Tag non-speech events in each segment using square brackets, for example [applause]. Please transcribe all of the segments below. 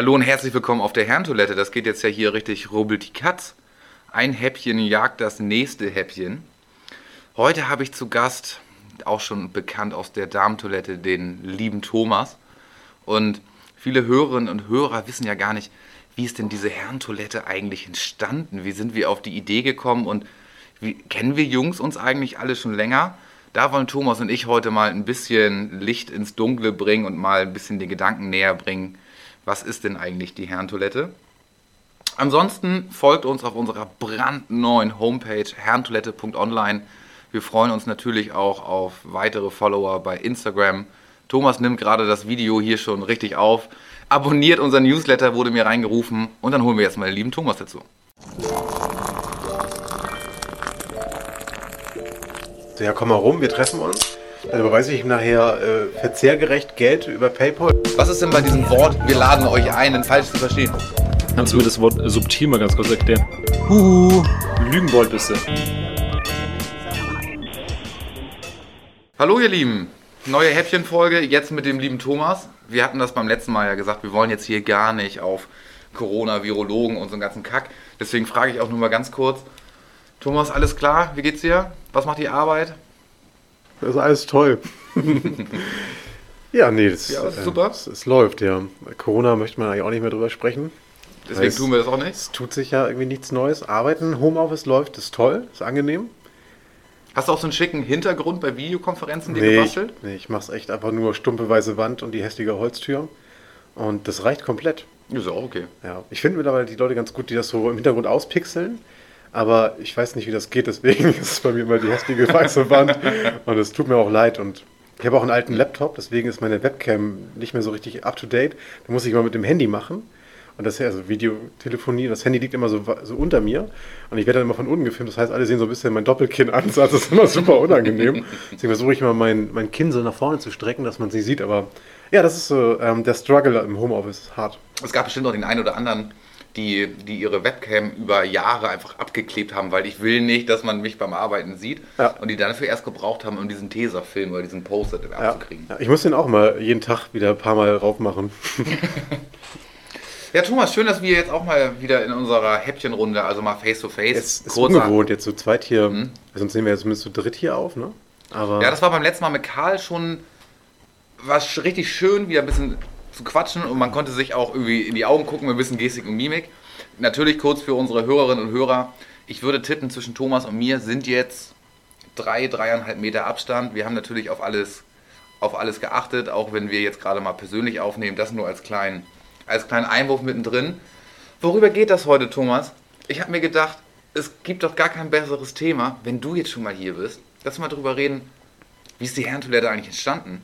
Hallo und herzlich willkommen auf der Herrentoilette. Das geht jetzt ja hier richtig rubbelt die Katz. Ein Häppchen jagt das nächste Häppchen. Heute habe ich zu Gast, auch schon bekannt aus der Damentoilette, den lieben Thomas. Und viele Hörerinnen und Hörer wissen ja gar nicht, wie ist denn diese Herrentoilette eigentlich entstanden? Wie sind wir auf die Idee gekommen und wie, kennen wir Jungs uns eigentlich alle schon länger? Da wollen Thomas und ich heute mal ein bisschen Licht ins Dunkle bringen und mal ein bisschen den Gedanken näher bringen, was ist denn eigentlich die Herrentoilette? Ansonsten folgt uns auf unserer brandneuen Homepage herrentoilette.online. Wir freuen uns natürlich auch auf weitere Follower bei Instagram. Thomas nimmt gerade das Video hier schon richtig auf. Abonniert unseren Newsletter, wurde mir reingerufen. Und dann holen wir jetzt mal den lieben Thomas dazu. Ja, komm mal rum, wir treffen uns. Dann überweise ich ihm nachher äh, verzehrgerecht Geld über PayPal. Was ist denn bei diesem Wort, wir laden euch ein, denn falsch zu verstehen? Kannst du mir das Wort subtil mal ganz kurz erklären? Huhu, Lügenbold bist du. Hallo ihr Lieben, neue Häppchenfolge, jetzt mit dem lieben Thomas. Wir hatten das beim letzten Mal ja gesagt, wir wollen jetzt hier gar nicht auf Corona, Virologen und so einen ganzen Kack. Deswegen frage ich auch nur mal ganz kurz, Thomas, alles klar? Wie geht's dir? Was macht die Arbeit? Das ist alles toll. [laughs] ja, nee, das, Ja, äh, super. Es, es läuft, ja. Corona möchte man eigentlich auch nicht mehr drüber sprechen. Deswegen Es- tun wir das auch nicht. Es tut sich ja irgendwie nichts Neues. Arbeiten, Homeoffice läuft, ist toll, ist angenehm. Hast du auch so einen schicken Hintergrund bei Videokonferenzen dir Nee, ich, gebastelt? nee, ich mach's echt einfach nur stumpe weiße Wand und die hässliche Holztür. Und das reicht komplett. Ist auch okay. Ja, ich finde mittlerweile die Leute ganz gut, die das so im Hintergrund auspixeln. Aber ich weiß nicht, wie das geht, deswegen [laughs] ist es bei mir immer die hässliche weiße Wand. Und es tut mir auch leid. Und ich habe auch einen alten Laptop, deswegen ist meine Webcam nicht mehr so richtig up to date. Da muss ich immer mit dem Handy machen. Und das ist ja also Videotelefonie. Das Handy liegt immer so, so unter mir. Und ich werde dann immer von unten gefilmt. Das heißt, alle sehen so ein bisschen mein Doppelkinn-Ansatz. Das ist immer super unangenehm. Deswegen versuche ich immer mein, mein Kinn so nach vorne zu strecken, dass man sie sieht. Aber ja, das ist so ähm, der Struggle im Homeoffice. Hart. Es gab bestimmt auch den einen oder anderen, die, die ihre Webcam über Jahre einfach abgeklebt haben, weil ich will nicht, dass man mich beim Arbeiten sieht. Ja. Und die dafür erst gebraucht haben, um diesen Tesafilm oder diesen Poster Ja. abzukriegen. Ja, ich muss den auch mal jeden Tag wieder ein paar Mal raufmachen. [laughs] Ja, Thomas, schön, dass wir jetzt auch mal wieder in unserer Häppchenrunde, also mal face to face, Es ist ungewohnt, jetzt zu zweit hier, Mhm. sonst nehmen wir jetzt zumindest zu dritt hier auf, ne? Aber Ja, das war beim letzten Mal mit Karl schon was richtig schön, wieder ein bisschen zu quatschen und man konnte sich auch irgendwie in die Augen gucken ein bisschen Gestik und Mimik. Natürlich kurz für unsere Hörerinnen und Hörer. Ich würde tippen, zwischen Thomas und mir sind jetzt drei, dreieinhalb Meter Abstand. Wir haben natürlich auf alles, auf alles geachtet, auch wenn wir jetzt gerade mal persönlich aufnehmen. Das nur als kleinen, als kleinen Einwurf mittendrin. Worüber geht das heute, Thomas? Ich habe mir gedacht, es gibt doch gar kein besseres Thema, wenn du jetzt schon mal hier bist. Lass mal drüber reden, wie ist die Herrentoilette eigentlich entstanden?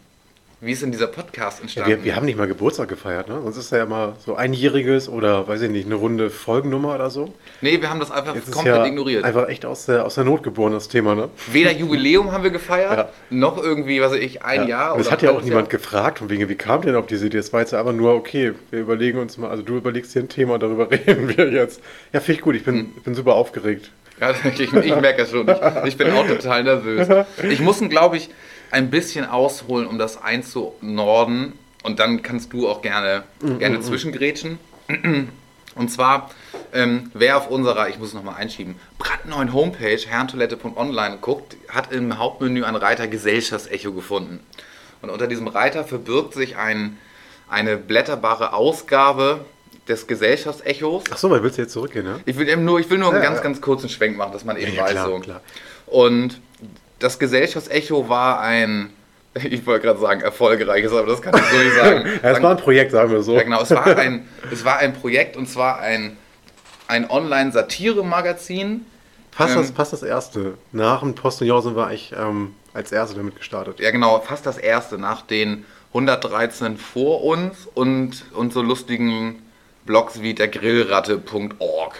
Wie ist denn dieser Podcast ja, entstanden? wir, wir haben nicht mal Geburtstag gefeiert, ne? Sonst ist ja immer so einjähriges oder, weiß ich nicht, eine runde Folgennummer oder so. nee, wir haben das einfach Jetzt komplett ja ignoriert. einfach echt aus der, aus der Not geboren, das Thema, ne? Weder Jubiläum haben wir gefeiert, Ja. noch irgendwie, was weiß ich, ein Jahr. Und es oder hat ja auch niemand Jahr. gefragt, von wegen, wie kam denn auf diese Idee? Es war jetzt einfach nur, okay, wir überlegen uns mal, also du überlegst hier ein Thema und darüber [laughs] reden wir jetzt. Ja, finde ich gut, ich bin, Hm. bin super aufgeregt. Ja, [laughs] ich, ich merke das schon. Ich, ich bin auch total nervös. Ich muss, glaube ich, ein bisschen ausholen, um das einzunorden. Und dann kannst du auch gerne, Mhm, gerne zwischengrätschen. [clears throat] Und zwar, ähm, wer auf unserer, ich muss es nochmal einschieben, brandneuen Homepage herrentoilette.online guckt, hat im Hauptmenü einen Reiter Gesellschaftsecho gefunden. Und unter diesem Reiter verbirgt sich ein, eine blätterbare Ausgabe des Gesellschaftsechos. Ach so, weil willst du jetzt zurückgehen, ne? Ich will eben nur, ich will nur einen Ja, ganz, ja. ganz kurzen Schwenk machen, dass man eben ja, weiß klar, so. klar. Und das Gesellschaftsecho war ein, [laughs] ich wollte gerade sagen erfolgreiches, aber das kann ich so nicht sagen. [laughs] Es war ein Projekt, sagen wir so. ja, genau, es war [laughs] ein, es war ein Projekt und zwar ein, ein Online-Satire-Magazin. Fast, das, Ähm, fast das erste. Nach dem Postillon sind wir eigentlich ähm, als erste damit gestartet. Ja, genau, fast das erste nach den 113 vor uns und, und so lustigen Blogs wie der Grillratte.org.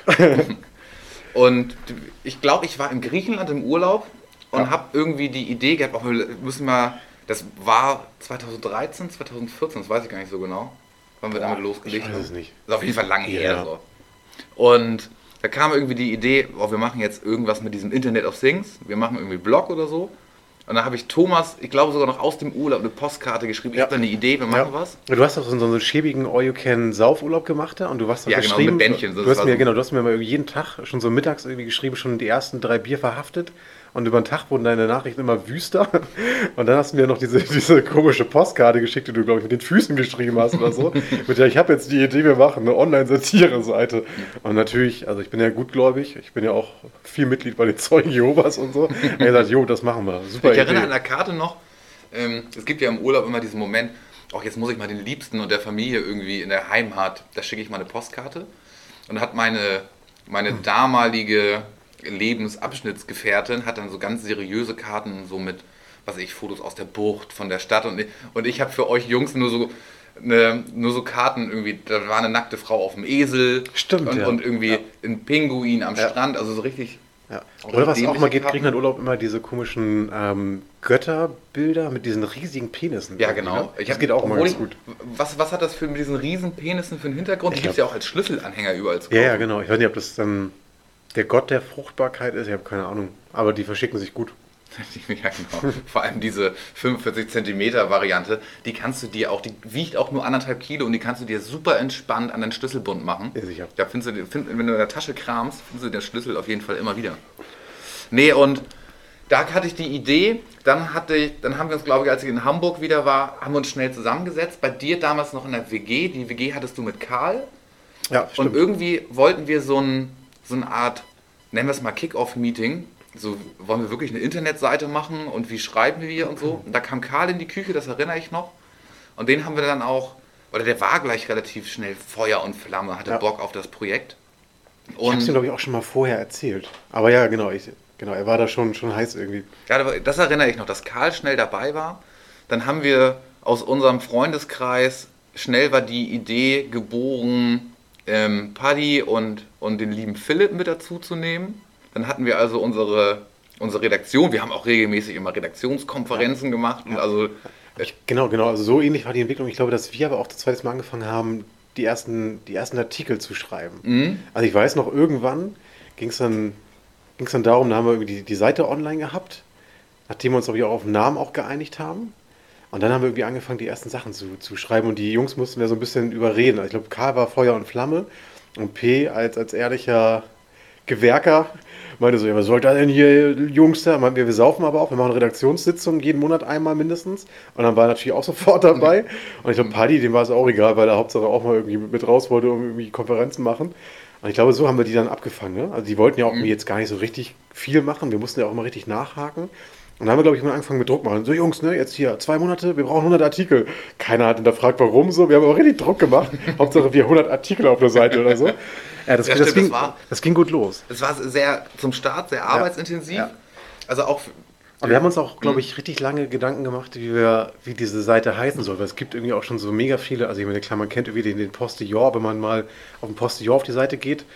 und ich glaube, ich war in Griechenland im Urlaub und Ja. habe irgendwie die Idee gehabt, oh, wir müssen mal, das war 2013, 2014, das weiß ich gar nicht so genau, wann wir damit losgelegt ich weiß haben. es nicht. Das ist auf jeden Fall lange Ja. her. So. Und da kam irgendwie die Idee, oh, wir machen jetzt irgendwas mit diesem Internet of Things. Wir machen irgendwie Blog oder so. Und dann habe ich Thomas, ich glaube sogar noch aus dem Urlaub, eine Postkarte geschrieben. Ich Ja. habe da eine Idee, wir machen was. Du hast doch so, einen schäbigen All-You-Can-Saufurlaub gemacht da und du hast doch Ja, genau, geschrieben, mit Bändchen, du hast mir, so- genau, du hast mir mal jeden Tag schon so mittags irgendwie geschrieben, schon die ersten drei Bier verhaftet und über den Tag wurden deine Nachrichten immer wüster und dann hast du mir noch diese, diese komische Postkarte geschickt, die du, glaube ich, mit den Füßen geschrieben hast oder so. [laughs] mit der, ich habe jetzt die Idee, wir machen eine Online-Satire-Seite. Und natürlich, also ich bin ja gutgläubig, ich bin ja auch viel Mitglied bei den Zeugen Jehovas und so. [laughs] Er hat gesagt, jo, das machen wir. Super Ich erinnere Idee. an der Karte noch, ähm, es gibt ja im Urlaub immer diesen Moment, auch jetzt muss ich mal den Liebsten und der Familie irgendwie in der Heimat, da schicke ich mal eine Postkarte. Und hat meine, meine damalige Lebensabschnittsgefährtin hat dann so ganz seriöse Karten, so mit, was ich, Fotos aus der Bucht, von der Stadt. Und ich, und ich habe für euch Jungs nur so, eine, nur so Karten irgendwie, da war eine nackte Frau auf dem Esel. Stimmt, Und, ja. und irgendwie Ja. ein Pinguin am Ja. Strand, also so richtig. Ja. Oder was auch mal geht, Karten. Griechenland Urlaub immer diese komischen ähm, Götterbilder mit diesen riesigen Penissen. Ja, genau. ne? Ich das hab- geht auch immer ganz gut. Was, was hat das für mit diesen riesen Penissen für einen Hintergrund? Die Ich gibt es ja auch als Schlüsselanhänger überall zu Ja, ja, kaufen. genau. Ich weiß nicht, ob das dann der Gott der Fruchtbarkeit ist. Ich habe keine Ahnung. Aber die verschicken sich gut. [laughs] ja, genau. Vor allem diese 45 Zentimeter Variante, die kannst du dir auch, die wiegt auch nur anderthalb Kilo und die kannst du dir super entspannt an den Schlüsselbund machen. Ja, sicher. Da findest du, find, wenn du in der Tasche kramst, findest du den Schlüssel auf jeden Fall immer wieder. Nee, und da hatte ich die Idee, dann, hatte ich, dann haben wir uns, glaube ich, als ich in Hamburg wieder war, haben wir uns schnell zusammengesetzt. Bei dir damals noch in der WG, die WG hattest du mit Karl. Ja, Und irgendwie wollten wir so, ein, so eine Art, nennen wir es mal Kick-Off-Meeting. So wollen wir wirklich eine Internetseite machen und wie schreiben wir und so. Und da kam Karl in die Küche, das erinnere ich noch. Und den haben wir dann auch, oder der war gleich relativ schnell Feuer und Flamme, hatte Ja. Bock auf das Projekt. ich habe es ihm, Und glaube ich, auch schon mal vorher erzählt. Aber ja, genau. Ich, genau er war da schon, schon heiß irgendwie. ja, das erinnere ich noch, dass Karl schnell dabei war. Dann haben wir aus unserem Freundeskreis, schnell war die Idee geboren, ähm, Paddy und, und den lieben Philipp mit dazu zu nehmen. Dann hatten wir also unsere, unsere Redaktion. Wir haben auch regelmäßig immer Redaktionskonferenzen gemacht. Und also, äh, Genau, genau. Also so ähnlich war die Entwicklung. Ich glaube, dass wir aber auch das zweite Mal angefangen haben, die ersten, die ersten Artikel zu schreiben. Mhm. Also ich weiß noch, irgendwann ging es dann, ging's dann darum, da haben wir irgendwie die, die Seite online gehabt, nachdem wir uns glaube ich, auch auf den Namen auch geeinigt haben. Und dann haben wir irgendwie angefangen, die ersten Sachen zu, zu schreiben und die Jungs mussten wir so ein bisschen überreden. Also ich glaube, Karl war Feuer und Flamme und P als, als ehrlicher Gewerker meinte so, ja, was soll da denn hier, Jungs da? Meinten wir, wir saufen aber auch, wir machen Redaktionssitzungen jeden Monat einmal mindestens. Und dann war er natürlich auch [laughs] sofort dabei. Und ich glaube, Paddy, dem war es auch egal, weil er Hauptsache auch mal irgendwie mit raus wollte und irgendwie Konferenzen machen. Und ich glaube, so haben wir die dann abgefangen. Ne? Also die wollten ja auch irgendwie jetzt gar nicht so richtig viel machen. Wir mussten ja auch immer richtig nachhaken. Und dann haben wir, glaube ich, mal angefangen mit Druck machen. So, Jungs, ne, jetzt hier zwei Monate, wir brauchen 100 Artikel. Keiner hat hinterfragt, warum so. Wir haben aber richtig Druck gemacht. [laughs] Hauptsache, wir 100 Artikel auf der Seite oder so. Ja, das, Ja, das, stimmt, ging, das war- das ging gut los. es war sehr zum Start sehr arbeitsintensiv. Ja. Also auch Und wir haben uns auch, glaube ich, richtig lange Gedanken gemacht, wie wir, wie diese Seite heißen soll. Weil es gibt irgendwie auch schon so mega viele, also ich meine, klar, man kennt irgendwie den, den Postillon, wenn man mal auf den Postillon auf die Seite geht,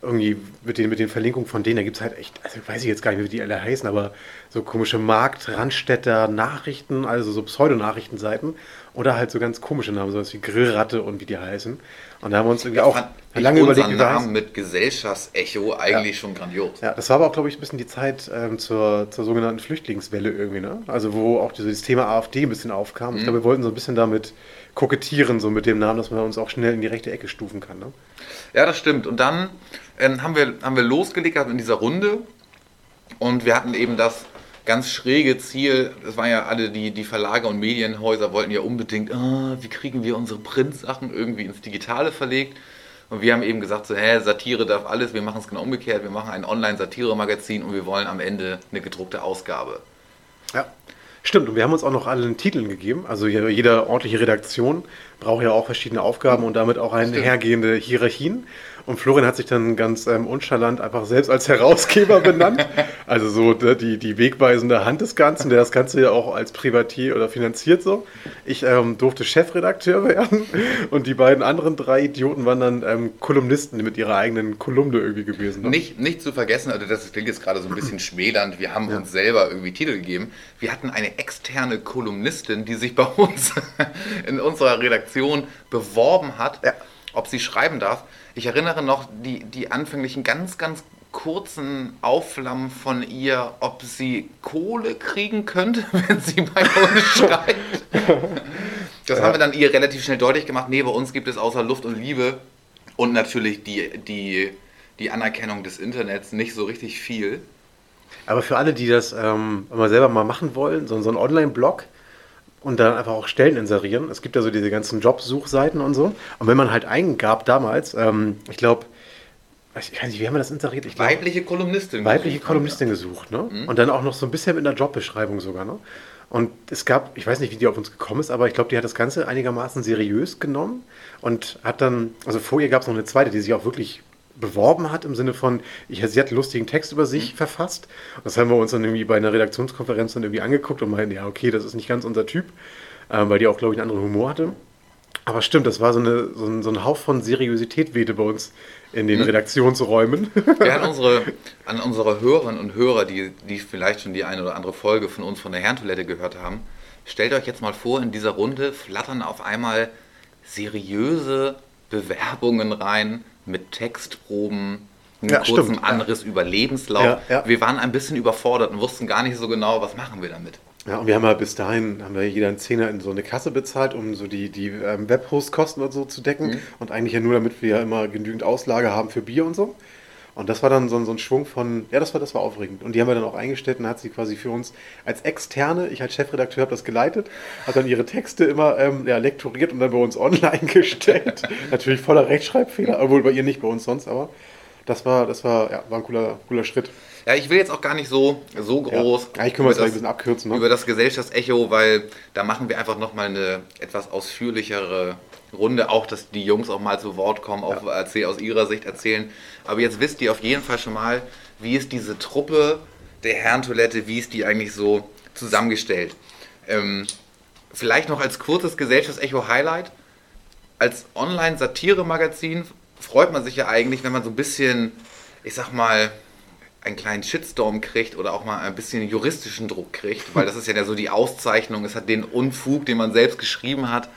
irgendwie mit den, mit den Verlinkungen von denen, da gibt es halt echt, also weiß ich jetzt gar nicht, wie die alle heißen, aber so komische Markt, Randstädter, Nachrichten, also so Pseudonachrichtenseiten oder halt so ganz komische Namen, sowas wie Grillratte und wie die heißen. Und da haben wir uns irgendwie auch ich lange überlegt, unseren Namen mit Gesellschaftsecho eigentlich schon grandios. Ja, das war aber auch, glaube ich, ein bisschen die Zeit ähm, zur, zur sogenannten Flüchtlingswelle irgendwie, ne? Also wo auch dieses Thema AfD ein bisschen aufkam. Ich glaube, wir wollten so ein bisschen damit kokettieren, so mit dem Namen, dass man uns auch schnell in die rechte Ecke stufen kann, ne? Ja, das stimmt. Und dann ähm, haben, wir, haben wir losgelegt in dieser Runde und wir hatten eben das ganz schräge Ziel, das waren ja alle die, die Verlage und Medienhäuser, wollten ja unbedingt, ah, wie kriegen wir unsere Printsachen irgendwie ins Digitale verlegt. Und wir haben eben gesagt, so, hä, Satire darf alles, wir machen es genau umgekehrt, wir machen ein Online-Satire-Magazin und wir wollen am Ende eine gedruckte Ausgabe. Ja. Stimmt, und wir haben uns auch noch alle einen Titel gegeben. Also jede jede ordentliche Redaktion braucht ja auch verschiedene Aufgaben und damit auch einhergehende Hierarchien. Und Florian hat sich dann ganz ähm, unchalant einfach selbst als Herausgeber benannt. [laughs] Also so der- die, die wegweisende Hand des Ganzen, der das Ganze ja auch als Privatier oder finanziert so. Ich ähm, durfte Chefredakteur [laughs] werden und die beiden anderen drei Idioten waren dann ähm, Kolumnisten mit ihrer eigenen Kolumne irgendwie gewesen. Ne? Nicht, nicht zu vergessen, also das klingt jetzt gerade so ein bisschen schmälernd, wir haben uns selber irgendwie Titel gegeben. Wir hatten eine externe Kolumnistin, die sich bei uns [laughs] in unserer Redaktion beworben hat, Ja. ob sie schreiben darf. Ich erinnere noch die, die anfänglichen ganz, ganz kurzen Aufflammen von ihr, ob sie Kohle kriegen könnte, [laughs] wenn sie bei uns [laughs] schreibt. Das Ja. haben wir dann ihr relativ schnell deutlich gemacht. Nee, bei uns gibt es außer Luft und Liebe und natürlich die, die, die Anerkennung des Internets nicht so richtig viel. Aber für alle, die das ähm, mal selber mal machen wollen, so, so ein Online-Blog und dann einfach auch Stellen inserieren. Es gibt ja so diese ganzen Jobsuchseiten und so. Und wenn man halt eingab damals, ähm, ich glaube, ich weiß nicht, wie haben wir das inseriert? Ich glaub, Weibliche Kolumnistin. weibliche gesucht haben Kolumnistin gesucht, ne? Und dann auch noch so ein bisschen mit einer Jobbeschreibung sogar, ne? Und es gab, ich weiß nicht, wie die auf uns gekommen ist, aber ich glaube, die hat das Ganze einigermaßen seriös genommen und hat dann, also vor ihr gab es noch eine zweite, die sich auch wirklich beworben hat, im Sinne von, ich, sie hat einen lustigen Text über sich verfasst. Das haben wir uns dann irgendwie bei einer Redaktionskonferenz dann irgendwie angeguckt und meinten, ja, okay, das ist nicht ganz unser Typ, ähm, weil die auch, glaube ich, einen anderen Humor hatte. Aber stimmt, das war so, eine, so, ein, so ein Hauch von Seriosität wehte bei uns in den Redaktionsräumen. [laughs] Wir an [laughs] unsere, an unsere Hörerinnen und Hörer, die, die vielleicht schon die eine oder andere Folge von uns von der Herrentoilette gehört haben, stellt euch jetzt mal vor, in dieser Runde flattern auf einmal seriöse Bewerbungen rein mit Textproben, einem Ja, kurzen stimmt, ja. Anriss über Lebenslauf. Ja, ja. Wir waren ein bisschen überfordert und wussten gar nicht so genau, was machen wir damit. Ja, und wir haben ja bis dahin, haben wir jeder einen Zehner in so eine Kasse bezahlt, um so die, die ähm, Webhostkosten und so zu decken. Und eigentlich ja nur, damit wir ja immer genügend Auslage haben für Bier und so. Und das war dann so, ein- so ein Schwung von, ja, das war, das war aufregend. Und die haben wir dann auch eingestellt und hat sie quasi für uns als Externe, ich als Chefredakteur habe das geleitet, hat dann ihre Texte immer ähm, ja, lektoriert und dann bei uns online [laughs] gestellt. Natürlich voller Rechtschreibfehler, obwohl bei ihr nicht, bei uns sonst, aber das war, das war, ja, war ein cooler, cooler Schritt. Ja, ich will jetzt auch gar nicht so, so groß Ja, ich können wir gleich ein bisschen abkürzen. Ne? über das Gesellschaftsecho, weil da machen wir einfach nochmal eine etwas ausführlichere Runde, auch dass die Jungs auch mal zu Wort kommen, auch erzähl, aus ihrer Sicht erzählen. Aber jetzt wisst ihr auf jeden Fall schon mal, wie ist diese Truppe der Herrentoilette, wie ist die eigentlich so zusammengestellt. Ähm, vielleicht noch als kurzes Gesellschaftsecho-Highlight. Als Online-Satire-Magazin freut man sich ja eigentlich, wenn man so ein bisschen, ich sag mal, einen kleinen Shitstorm kriegt oder auch mal ein bisschen juristischen Druck kriegt, weil das ist ja so die Auszeichnung, es hat den Unfug, den man selbst geschrieben hat,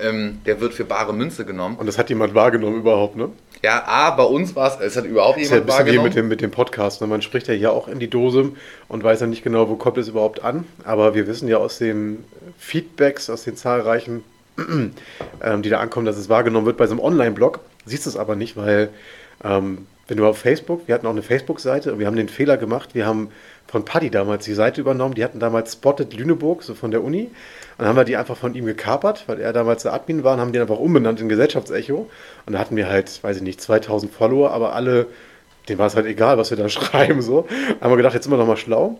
ähm, der wird für bare Münze genommen. Und das hat jemand wahrgenommen überhaupt, ne? Ja, A, bei uns war es, es hat überhaupt Das ist ja ein jemand bisschen wie wahrgenommen. mit dem, mit dem Podcast. Ne? Man spricht ja hier auch in die Dose und weiß ja nicht genau, wo kommt es überhaupt an. Aber wir wissen ja aus den Feedbacks, aus den zahlreichen, [clears throat] ähm, die da ankommen, dass es wahrgenommen wird bei so einem Online-Blog. Siehst du es aber nicht, weil ähm, wenn du auf Facebook, wir hatten auch eine Facebook-Seite und wir haben den Fehler gemacht, wir haben von Paddy damals die Seite übernommen, die hatten damals Spotted Lüneburg, so von der Uni. Und dann haben wir die einfach von ihm gekapert, weil er damals der Admin war und haben den einfach umbenannt in Gesellschaftsecho. Und da hatten wir halt, weiß ich nicht, 2000 Follower, aber alle, denen war es halt egal, was wir da [laughs] schreiben. So. Haben wir gedacht, jetzt sind wir nochmal schlau.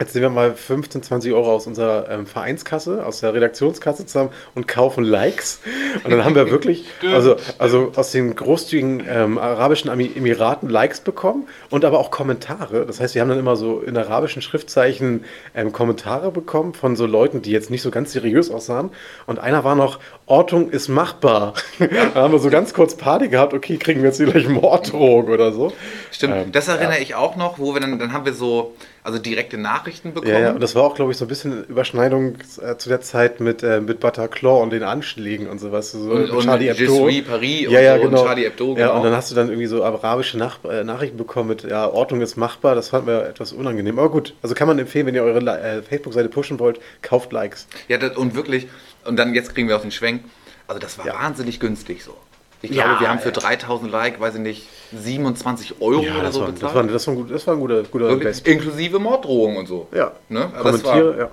Jetzt nehmen wir mal 15, 20 Euro aus unserer ähm, Vereinskasse, aus der Redaktionskasse zusammen und kaufen Likes. Und dann haben wir wirklich, [laughs] also, also aus den großzügigen ähm, arabischen Emiraten Likes bekommen und aber auch Kommentare. Das heißt, wir haben dann immer so in arabischen Schriftzeichen ähm, Kommentare bekommen von so Leuten, die jetzt nicht so ganz seriös aussahen. Und einer war noch, Ortung ist machbar. da haben wir so ganz kurz Party gehabt, okay, kriegen wir jetzt vielleicht Morddrohung oder so. Stimmt, Ähm, das erinnere ich auch noch, wo wir dann, dann haben wir so, also direkte Nachrichten bekommen. Ja, ja, und das war auch, glaube ich, so ein bisschen Überschneidung äh, zu der Zeit mit, äh, mit Bataclan und den Anschlägen und sowas. So Und- und Je suis Paris und ja, ja, so und genau. Charlie Hebdo, Ja, genau. und dann hast du dann irgendwie so arabische Nach äh, Nachrichten bekommen mit, ja, Ordnung ist machbar. Das fand mir etwas unangenehm. Aber gut, also kann man empfehlen, wenn ihr eure äh, Facebook-Seite pushen wollt, kauft Likes. Ja, das, und wirklich, und dann jetzt kriegen wir auch den Schwenk. Also das war Ja. wahnsinnig günstig so. Ich Ja, glaube, wir haben für ja. 3000 Like, weiß ich nicht, 27 Euro Ja, oder das so war, das, bezahlt. war, das, war ein, das war ein guter, guter Invest. inklusive Morddrohungen und so. Ja, Ne? Das kommentiere, ja.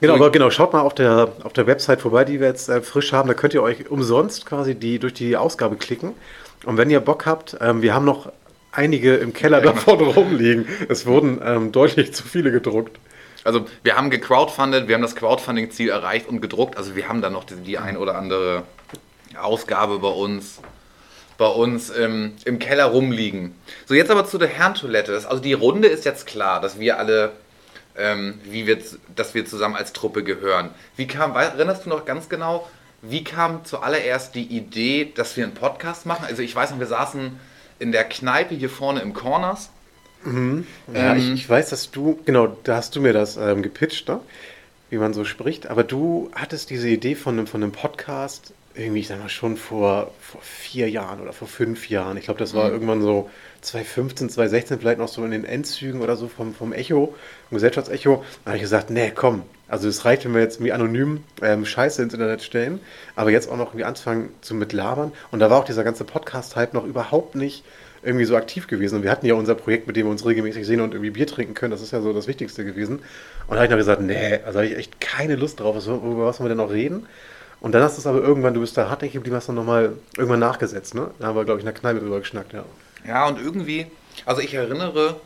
Genau, aber genau, schaut mal auf der, auf der Website vorbei, die wir jetzt äh, frisch haben. Da könnt ihr euch umsonst quasi die, durch die Ausgabe klicken. Und wenn ihr Bock habt, ähm, wir haben noch einige im Keller davon [laughs] rumliegen. Es wurden ähm, deutlich zu viele gedruckt. Also wir haben gecrowdfundet, wir haben das Crowdfunding-Ziel erreicht und gedruckt. Also wir haben da noch die, die ein oder andere Ausgabe bei uns, bei uns ähm, im Keller rumliegen. So, jetzt aber zu der Herrentoilette. Also die Runde ist jetzt klar, dass wir alle, ähm, wie wir, dass wir zusammen als Truppe gehören. Wie kam, erinnerst du noch ganz genau, wie kam zuallererst die Idee, dass wir einen Podcast machen? Also ich weiß noch, wir saßen in der Kneipe hier vorne im Corners. Ja, Ähm, ich, ich weiß, dass du, genau, da hast du mir das ähm, gepitcht, ne? wie man so spricht. Aber du hattest diese Idee von einem, von einem Podcast irgendwie, ich sag mal, schon vor, vor vier Jahren oder vor fünf Jahren. Ich glaube, das war irgendwann so 2015, 2016, vielleicht noch so in den Endzügen oder so vom, vom Echo, vom Gesellschaftsecho. Da habe ich gesagt, nee, komm, also es reicht, wenn wir jetzt irgendwie anonym ähm, Scheiße ins Internet stellen, aber jetzt auch noch irgendwie anfangen zu mit labern. Und da war auch dieser ganze Podcast-Hype noch überhaupt nicht irgendwie so aktiv gewesen. Und wir hatten ja unser Projekt, mit dem wir uns regelmäßig sehen und irgendwie Bier trinken können. Das ist ja so das Wichtigste gewesen. Und da habe ich noch gesagt, nee, also habe ich echt keine Lust drauf. Was, über was wollen wir denn noch reden? Und dann hast du es aber irgendwann, du bist da hartnäckig geblieben, hast dann nochmal irgendwann nachgesetzt, ne? Da haben wir, glaube ich, in der Kneipe drüber geschnackt, ja. Ja, und irgendwie, also ich erinnere,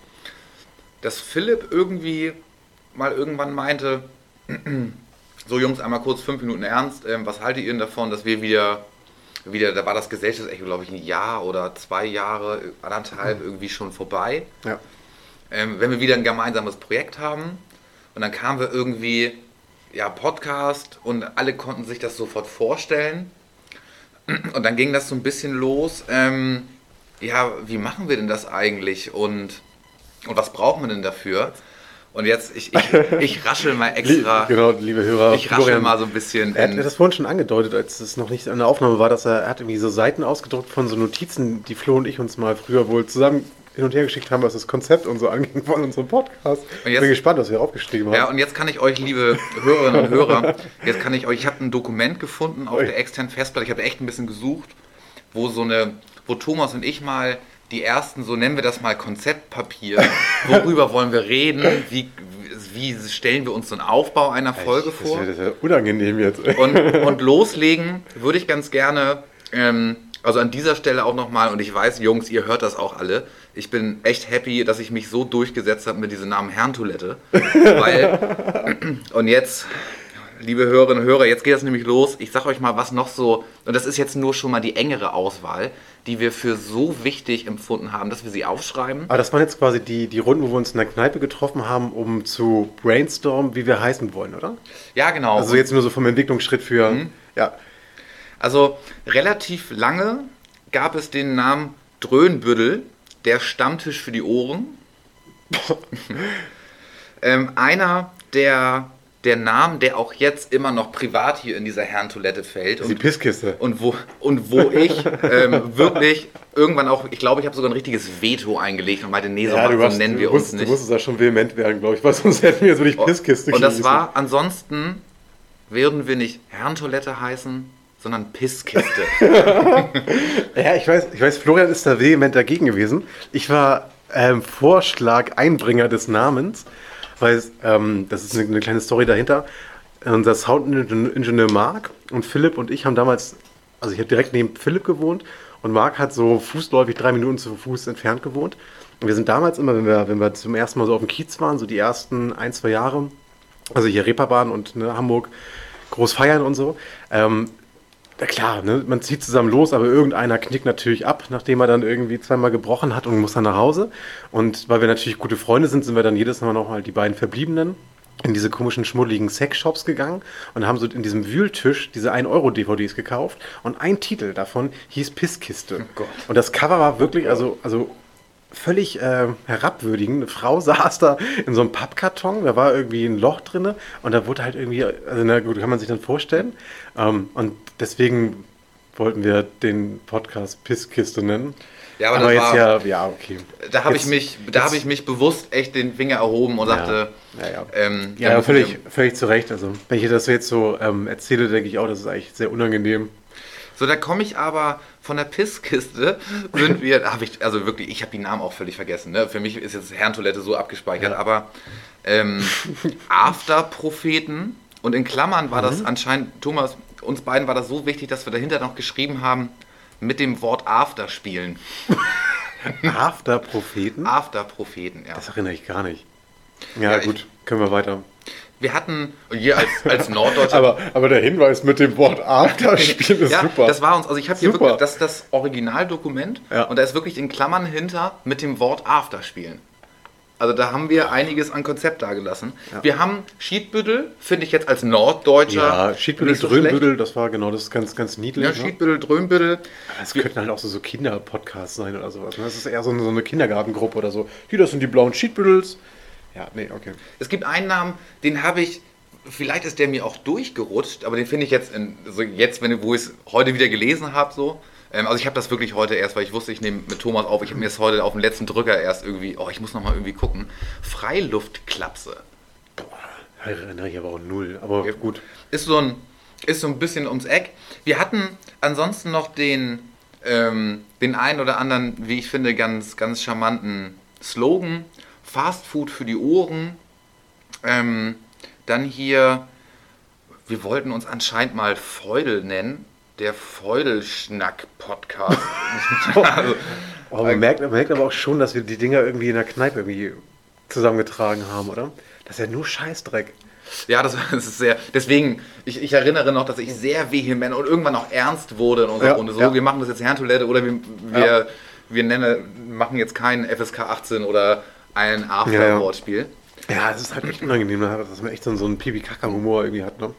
dass Philipp irgendwie mal irgendwann meinte, [clears throat] so Jungs, einmal kurz fünf Minuten ernst, ähm, was haltet ihr denn davon, dass wir wieder, wieder, da war das Gesellschaftsecho, glaube ich, ein Jahr oder zwei Jahre, anderthalb irgendwie schon vorbei, Ja. ähm, wenn wir wieder ein gemeinsames Projekt haben und dann kamen wir irgendwie, ja, Podcast und alle konnten sich das sofort vorstellen und dann ging das so ein bisschen los, ähm, ja, wie machen wir denn das eigentlich und, und was brauchen wir denn dafür? Und jetzt, ich, ich, ich raschel mal [laughs] extra, Genau, liebe Hörer. ich raschel Florian- mal so ein bisschen. Er hat das vorhin schon angedeutet, als es noch nicht an der Aufnahme war, dass er, er hat irgendwie so Seiten ausgedruckt von so Notizen, die Flo und ich uns mal früher wohl zusammen hin und her geschickt haben, was das Konzept und so anging von unserem Podcast. Und Ich jetzt- bin gespannt, was wir aufgeschrieben haben. Ja, und jetzt kann ich euch, liebe Hörerinnen und Hörer, jetzt kann ich euch, ich habe ein Dokument gefunden auf Ui. der externen Festplatte, ich habe echt ein bisschen gesucht, wo so eine, wo Thomas und ich mal die ersten, so nennen wir das mal Konzeptpapier, [laughs] worüber wollen wir reden, wie, wie stellen wir uns so einen Aufbau einer Folge das vor. Das ist ja unangenehm jetzt. Und, [laughs] und loslegen würde ich ganz gerne, ähm, also an dieser Stelle auch nochmal, und ich weiß, Jungs, ihr hört das auch alle, ich bin echt happy, dass ich mich so durchgesetzt habe mit diesem Namen Herrentoilette. [laughs] Weil, und jetzt, liebe Hörerinnen und Hörer, jetzt geht das nämlich los. Ich sag euch mal, was noch so, und das ist jetzt nur schon mal die engere Auswahl, die wir für so wichtig empfunden haben, dass wir sie aufschreiben. Aber das waren jetzt quasi die, die Runden, wo wir uns in der Kneipe getroffen haben, um zu brainstormen, wie wir heißen wollen, oder? Ja, genau. Also jetzt nur so vom Entwicklungsschritt für. Mhm. Ja. Also relativ lange gab es den Namen Dröhnbüttel, der Stammtisch für die Ohren. [laughs] ähm, einer der, der Namen, der auch jetzt immer noch privat hier in dieser Herrentoilette fällt. Die Und, Pisskiste. und, wo, und wo ich ähm, wirklich irgendwann auch, ich glaube, ich habe sogar ein richtiges Veto eingelegt und meinte, nee, so, so warst- nennen wir du uns musst, nicht. Du musstest da schon vehement werden, glaube ich, weil sonst hätten wir jetzt wirklich Pisskiste Und das war ansonsten, würden wir nicht Herrentoilette heißen, sondern Pisskiste. [laughs] Ja, ich weiß, ich weiß, Florian ist da vehement dagegen gewesen. Ich war ähm, Vorschlag, Einbringer des Namens, weil ähm, das ist eine, eine kleine Story dahinter. Unser Soundingenieur Marc und Philipp und ich haben damals, also ich habe direkt neben Philipp gewohnt und Marc hat so fußläufig drei Minuten zu Fuß entfernt gewohnt. Und wir sind damals immer, wenn wir, wenn wir zum ersten Mal so auf dem Kiez waren, so die ersten ein, zwei Jahre, also hier Reeperbahn und ne, Hamburg, groß feiern und so, ähm, na klar, ne, man zieht zusammen los, aber irgendeiner knickt natürlich ab, nachdem er dann irgendwie zweimal gebrochen hat und muss dann nach Hause. Und weil wir natürlich gute Freunde sind, sind wir dann jedes Mal noch mal die beiden Verbliebenen in diese komischen schmuddeligen Sexshops gegangen und haben so in diesem Wühltisch diese 1-Euro-DVDs gekauft und ein Titel davon hieß Pisskiste. Gott. Und das Cover war wirklich, also, also völlig äh, herabwürdigend. Eine Frau [laughs] saß da in so einem Pappkarton, da war irgendwie ein Loch drin und da wurde halt irgendwie, also na gut, kann man sich dann vorstellen. Ähm, und deswegen wollten wir den Podcast Pisskiste nennen. Ja, aber das jetzt war- ja, ja, okay. Da habe ich mich, da habe ich mich bewusst echt den Finger erhoben und sagte, Ja, ja. ähm, Ja, ja völlig, völlig zu Recht. Also, wenn ich das jetzt so ähm, erzähle, denke ich auch, das ist eigentlich sehr unangenehm. So, da komme ich aber von der Pisskiste, sind wir, habe ich, also wirklich, ich habe die Namen auch völlig vergessen. Ne? Für mich ist jetzt Herrentoilette so abgespeichert, Ja. aber ähm, After-Propheten und in Klammern war Mhm. das anscheinend, Thomas, uns beiden war das so wichtig, dass wir dahinter noch geschrieben haben, mit dem Wort After spielen. [laughs] After-Propheten? After-Propheten, ja. Das erinnere ich gar nicht. Ja, Ja, ich- gut, können wir weiter. Wir hatten, hier als, als Norddeutscher [laughs] Aber, aber der Hinweis mit dem Wort After spielen ist ja, super. das war uns, also ich habe hier Super. wirklich, das ist das Originaldokument Ja. und da ist wirklich in Klammern hinter mit dem Wort After spielen. Also da haben wir einiges an Konzept dagelassen. Wir haben Schiedbüttel, finde ich jetzt als Norddeutscher. ja, Schiedbüttel, so Dröhnbüttel, das war genau, das ist ganz, ganz niedlich. Ja, ne? Schiedbüttel, Dröhnbüttel. Es könnten halt auch so, so Kinderpodcasts sein oder sowas. Ne? Das ist eher so eine, so eine Kindergartengruppe oder so. Hier, das sind die blauen Schiedbüttels. Ja, nee, okay. Es gibt einen Namen, den habe ich, vielleicht ist der mir auch durchgerutscht, aber den finde ich jetzt, in, so jetzt, wenn, wo ich es heute wieder gelesen habe, so. Ähm, also ich habe das wirklich heute erst, weil ich wusste, ich nehme mit Thomas auf. Ich habe mir es heute auf dem letzten Drücker erst irgendwie, oh, ich muss nochmal irgendwie gucken. Freiluftklapse. Boah, erinnere ich aber auch null. Aber Ja. gut. Ist so ein, ist so ein bisschen ums Eck. Wir hatten ansonsten noch den, ähm, den einen oder anderen, wie ich finde, ganz, ganz charmanten Slogan. Fast Food für die Ohren. Ähm, dann hier, wir wollten uns anscheinend mal Feudel nennen. Der Feudelschnack-Podcast. [laughs] also, Aber man merkt, man merkt aber auch schon, dass wir die Dinger irgendwie in der Kneipe irgendwie zusammengetragen haben, oder? Das ist ja nur Scheißdreck. Ja, das, [laughs] das ist sehr. Deswegen, ich, ich erinnere noch, dass ich sehr vehement und irgendwann auch ernst wurde in unserer Ja, Runde. So, ja. wir machen das jetzt Herrentoilette oder wir, wir, Ja. wir nennen, machen jetzt kein FSK 18 oder ein Ja, ja. After-Wortspiel. Ja, es ist halt echt unangenehm, dass man echt so, einen Pipi-Kaka-Humor irgendwie hat, ne?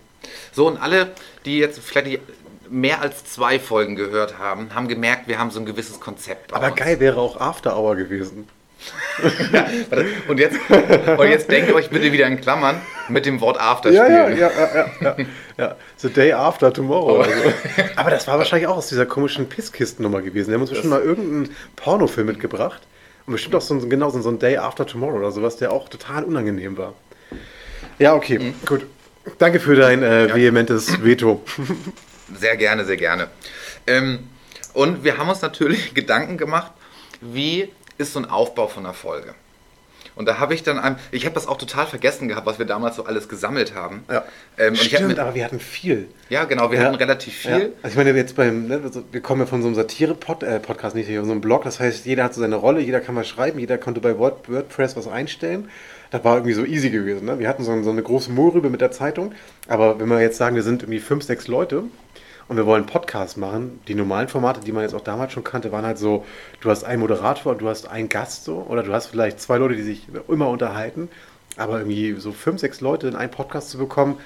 So, und alle, die jetzt vielleicht die mehr als zwei Folgen gehört haben, haben gemerkt, wir haben so ein gewisses Konzept. Aber uns. geil wäre auch After Hour gewesen. [laughs] Und jetzt, und jetzt denkt euch bitte wieder in Klammern mit dem Wort After Ja, ja, ja, ja, ja, ja. ja. The day after tomorrow. oder so. Aber das war wahrscheinlich auch aus dieser komischen Pisskisten-Nummer gewesen. Die haben uns bestimmt mal irgendeinen Pornofilm mitgebracht. Und bestimmt auch so ein, genau so ein Day after tomorrow oder sowas, der auch total unangenehm war. Ja, okay, gut. Danke für dein äh, vehementes Veto. Sehr gerne, sehr gerne. Ähm, und wir haben uns natürlich [laughs] Gedanken gemacht, wie ist so ein Aufbau von einer Folge. Und da habe ich dann, ein, ich habe das auch total vergessen gehabt, was wir damals so alles gesammelt haben. Ja. Ähm, Stimmt, mit, aber wir hatten viel. ja, genau, wir Ja. hatten relativ viel. Ja. Also ich meine, jetzt beim, ne, also wir kommen ja von so einem Satire-Podcast, nicht von so einem Blog. Das heißt, jeder hat so seine Rolle, jeder kann was schreiben, jeder konnte bei Word, WordPress was einstellen. Das war irgendwie so easy gewesen. Ne? Wir hatten so, so eine große Moorrübe mit der Zeitung. Aber wenn wir jetzt sagen, wir sind irgendwie fünf, sechs Leute und wir wollen einen Podcast machen, die normalen Formate, die man jetzt auch damals schon kannte, waren halt so, du hast einen Moderator, du hast einen Gast so, oder du hast vielleicht zwei Leute, die sich immer unterhalten. Aber irgendwie so fünf, sechs Leute in einen Podcast zu bekommen,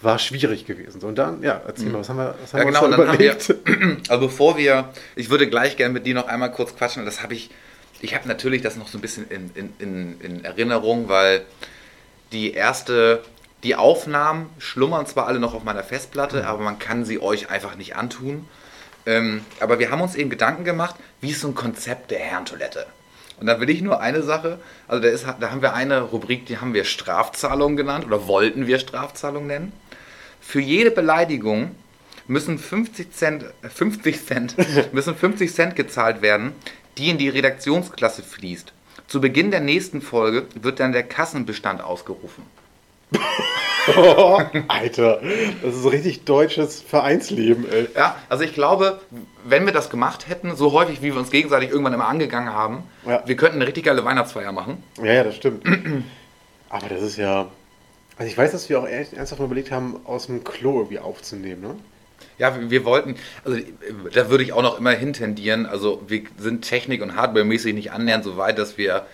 war schwierig gewesen. Und dann, ja, erzähl mal, was haben wir, was haben Ja, wir genau, und da dann haben wir, überlegt? [clears throat] also bevor wir, ich würde gleich gerne mit dir noch einmal kurz quatschen, das habe ich, ich habe natürlich das noch so ein bisschen in, in, in, in Erinnerung, weil die erste, die Aufnahmen schlummern zwar alle noch auf meiner Festplatte, aber man kann sie euch einfach nicht antun. Ähm, aber wir haben uns eben Gedanken gemacht, wie ist so ein Konzept der Herrentoilette? Und da will ich nur eine Sache, also da, ist, da haben wir eine Rubrik, die haben wir Strafzahlung genannt oder wollten wir Strafzahlung nennen. Für jede Beleidigung müssen 50 Cent, äh, 50 Cent, [laughs] müssen 50 Cent gezahlt werden, die in die Redaktionsklasse fließt. Zu Beginn der nächsten Folge wird dann der Kassenbestand ausgerufen. Oh, [laughs] Alter, das ist so richtig deutsches Vereinsleben, ey. Ja, also ich glaube, wenn wir das gemacht hätten, so häufig wie wir uns gegenseitig irgendwann immer angegangen haben, Ja. wir könnten eine richtig geile Weihnachtsfeier machen. Ja, ja, das stimmt. [clears throat] Aber das ist ja. Also ich weiß, dass wir auch ernsthaft mal überlegt haben, aus dem Klo irgendwie aufzunehmen, ne? Ja, wir- wir wollten, also äh, da würde ich auch noch immer hintendieren. Also wir sind technik- und hardwaremäßig nicht annähernd so weit, dass wir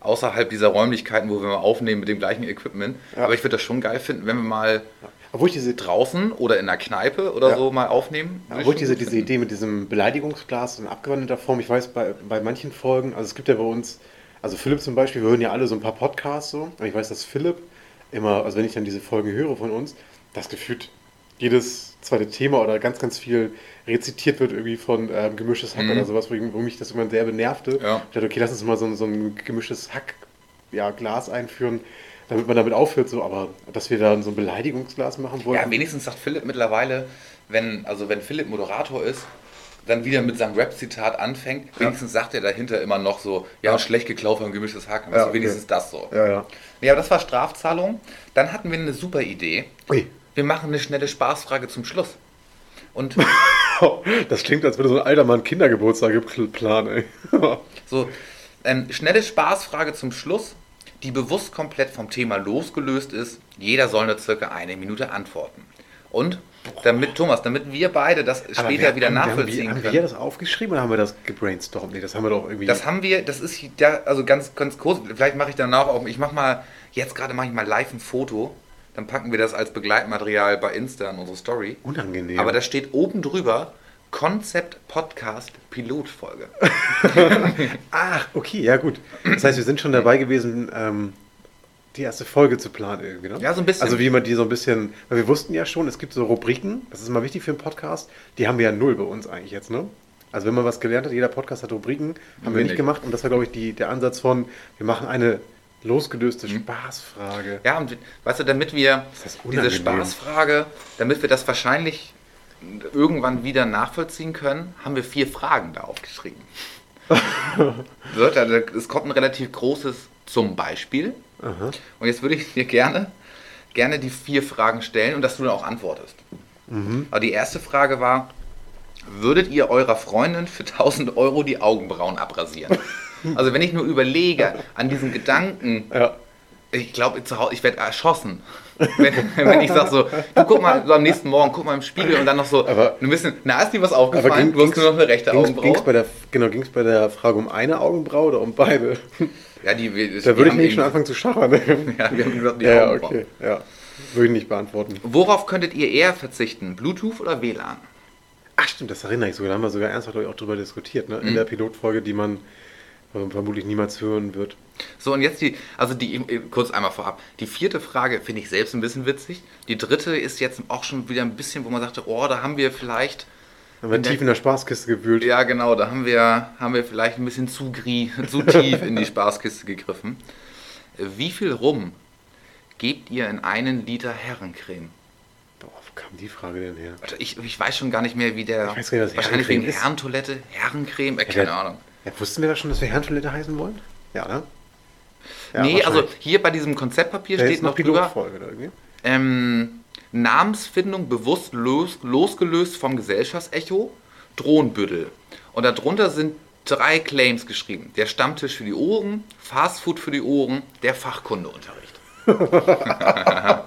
außerhalb dieser Räumlichkeiten, wo wir mal aufnehmen mit dem gleichen Equipment. Ja. Aber ich würde das schon geil finden, wenn wir mal Obwohl ich diese, draußen oder in einer Kneipe oder Ja. so mal aufnehmen. Ich obwohl ich diese, diese. Idee mit diesem Beleidigungsglas in abgewandelter Form, ich weiß, bei, bei manchen Folgen, also es gibt ja bei uns, also Philipp zum Beispiel, wir hören ja alle so ein paar Podcasts so, und ich weiß, dass Philipp immer, also wenn ich dann diese Folgen höre von uns, das gefühlt jedes zweite Thema oder ganz, ganz viel rezitiert wird irgendwie von ähm, gemischtes Hack Mhm. oder sowas, wo, wo mich das immer sehr benervte. Ja. Ich dachte, okay, lass uns mal so, ein- so ein gemischtes Hack, ja, Glas einführen, damit man damit aufhört, so, aber dass wir dann so ein Beleidigungsglas machen wollen. Ja, wenigstens sagt Philipp mittlerweile, wenn, also wenn Philipp Moderator ist, dann wieder mit seinem Rap-Zitat anfängt, wenigstens sagt er dahinter immer noch so, ja, Ja. schlecht geklaut haben gemischtes Hack. Ja, okay. wenigstens das so. ja, ja. Nee, aber das war Strafzahlung. Dann hatten wir eine super Idee. Ui. Wir machen eine schnelle Spaßfrage zum Schluss. Und [laughs] Das klingt, als würde so ein alter Mann Kindergeburtstag planen, [laughs] so, ähm, schnelle Spaßfrage zum Schluss, die bewusst komplett vom Thema losgelöst ist. Jeder soll nur circa eine Minute antworten. Und damit, Thomas, damit wir beide das später wir- wieder haben, nachvollziehen haben wir, können. Haben wir das aufgeschrieben oder haben wir das gebrainstormt? Nee, das haben wir doch irgendwie. Das haben wir, das ist da, also ganz, ganz kurz, vielleicht mache ich danach auch, ich mache mal, jetzt gerade mache ich mal live ein Foto, dann packen wir das als Begleitmaterial bei Insta in unsere Story. unangenehm. Aber da steht oben drüber Konzept Podcast Pilotfolge. [laughs] Ach, okay, ja gut. Das heißt, wir sind schon dabei gewesen, ähm, die erste Folge zu planen irgendwie, ne? Ja, so ein bisschen. Also wie man die so ein bisschen, weil wir wussten ja schon, es gibt so Rubriken, das ist mal wichtig für einen Podcast, die haben wir ja null bei uns eigentlich jetzt, ne? Also wenn man was gelernt hat, jeder Podcast hat Rubriken, haben wir wir nicht nicht. gemacht und das war, glaube ich, die, der Ansatz von, wir machen eine losgelöste Spaßfrage. Ja, und weißt du, damit wir diese. Spaßfrage, damit wir das wahrscheinlich irgendwann wieder nachvollziehen können, haben wir vier Fragen da aufgeschrieben. so, da- da- es kommt ein relativ großes zum Beispiel. Aha. Und jetzt würde ich dir gerne, gerne die vier Fragen stellen und dass du dann auch antwortest. Aber die erste Frage war, würdet ihr eurer Freundin für 1000 Euro die Augenbrauen abrasieren? [laughs] Also wenn ich nur überlege an diesen Gedanken, Ja. ich glaube, zu Hause, ich werde erschossen. Wenn, wenn ich sage so, du guck mal, so am nächsten Morgen, guck mal im Spiegel und dann noch so, Aber- ein bisschen, na, ist dir was aufgefallen? ging- du hast nur noch eine rechte ging's, Augenbraue. ging's bei der, genau, ging es bei der Frage um eine Augenbraue oder um beide? ja, die, wir, Da würde ich nämlich schon anfangen zu schachern. Ne? Ja, wir haben gesagt, die ja, okay. Ja. Würde ich nicht beantworten. Worauf könntet ihr eher verzichten? Bluetooth oder WLAN? Ach stimmt, das erinnere ich sogar. Da haben wir sogar ernsthaft ich, auch drüber diskutiert, ne? In der Pilotfolge, die man vermutlich niemals hören wird. So, und jetzt die, also die, äh, kurz einmal vorab. Die vierte Frage finde ich selbst ein bisschen witzig. Die dritte ist jetzt auch schon wieder ein bisschen, wo man sagte, oh, da haben wir vielleicht, Haben wir In der- tief in der Spaßkiste gewühlt. ja genau, da haben wir, haben wir vielleicht ein bisschen zu, grie, zu [laughs] tief in die Spaßkiste gegriffen. Wie viel Rum gebt ihr in einen Liter Herrencreme? Boah, wo kam die Frage denn her? Also ich, ich weiß schon gar nicht mehr, wie der. Ich weiß gar nicht, was wahrscheinlich wegen ist. Herrentoilette, Herrencreme, äh, Ja, keine der- Ahnung. Ja, wussten wir da schon, dass wir Herrentoilette heißen wollen? Ja, ne? Ja, nee, also hier bei diesem Konzeptpapier Da steht noch drüber. Ähm, Namensfindung bewusst los, losgelöst vom Gesellschaftsecho, Drohnenbüttel. Und darunter sind drei Claims geschrieben. Der Stammtisch für die Ohren, Fastfood für die Ohren, der Fachkundeunterricht. [laughs]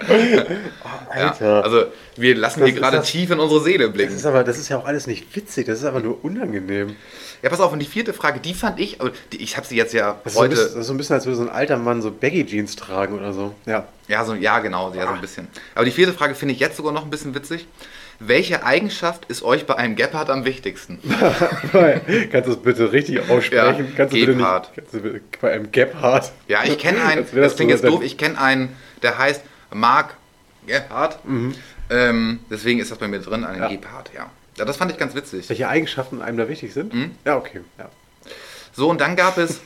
Ja, Alter. also wir lassen Das hier gerade das- tief in unsere Seele Das blicken. ist aber, das ist ja auch alles nicht witzig, das ist aber nur unangenehm. Ja, pass auf, und die vierte Frage, die fand ich, die, ich habe sie jetzt ja Das ist, so ein heute... bisschen, das ist so ein bisschen, als würde so ein alter Mann so Baggy Jeans tragen oder so. Ja. Ja, so, ja, genau, ja, so ein bisschen. Aber die vierte Frage finde ich jetzt sogar noch ein bisschen witzig. Welche Eigenschaft ist euch bei einem Gepard am wichtigsten? [laughs] Kannst du das bitte richtig aussprechen? Ja, kannst du bitte nicht, Gepard. kannst bei einem Gepard. Ja, ich kenne einen, wär das klingt jetzt doof, ich kenne einen, der heißt Mark Gephardt. Ähm, deswegen ist das bei mir drin, ein Mhm. Ja. Gepard, ja. ja. Das fand ich ganz witzig. Welche Eigenschaften einem da wichtig sind? Mhm. Ja, okay. Ja. So, und dann gab es,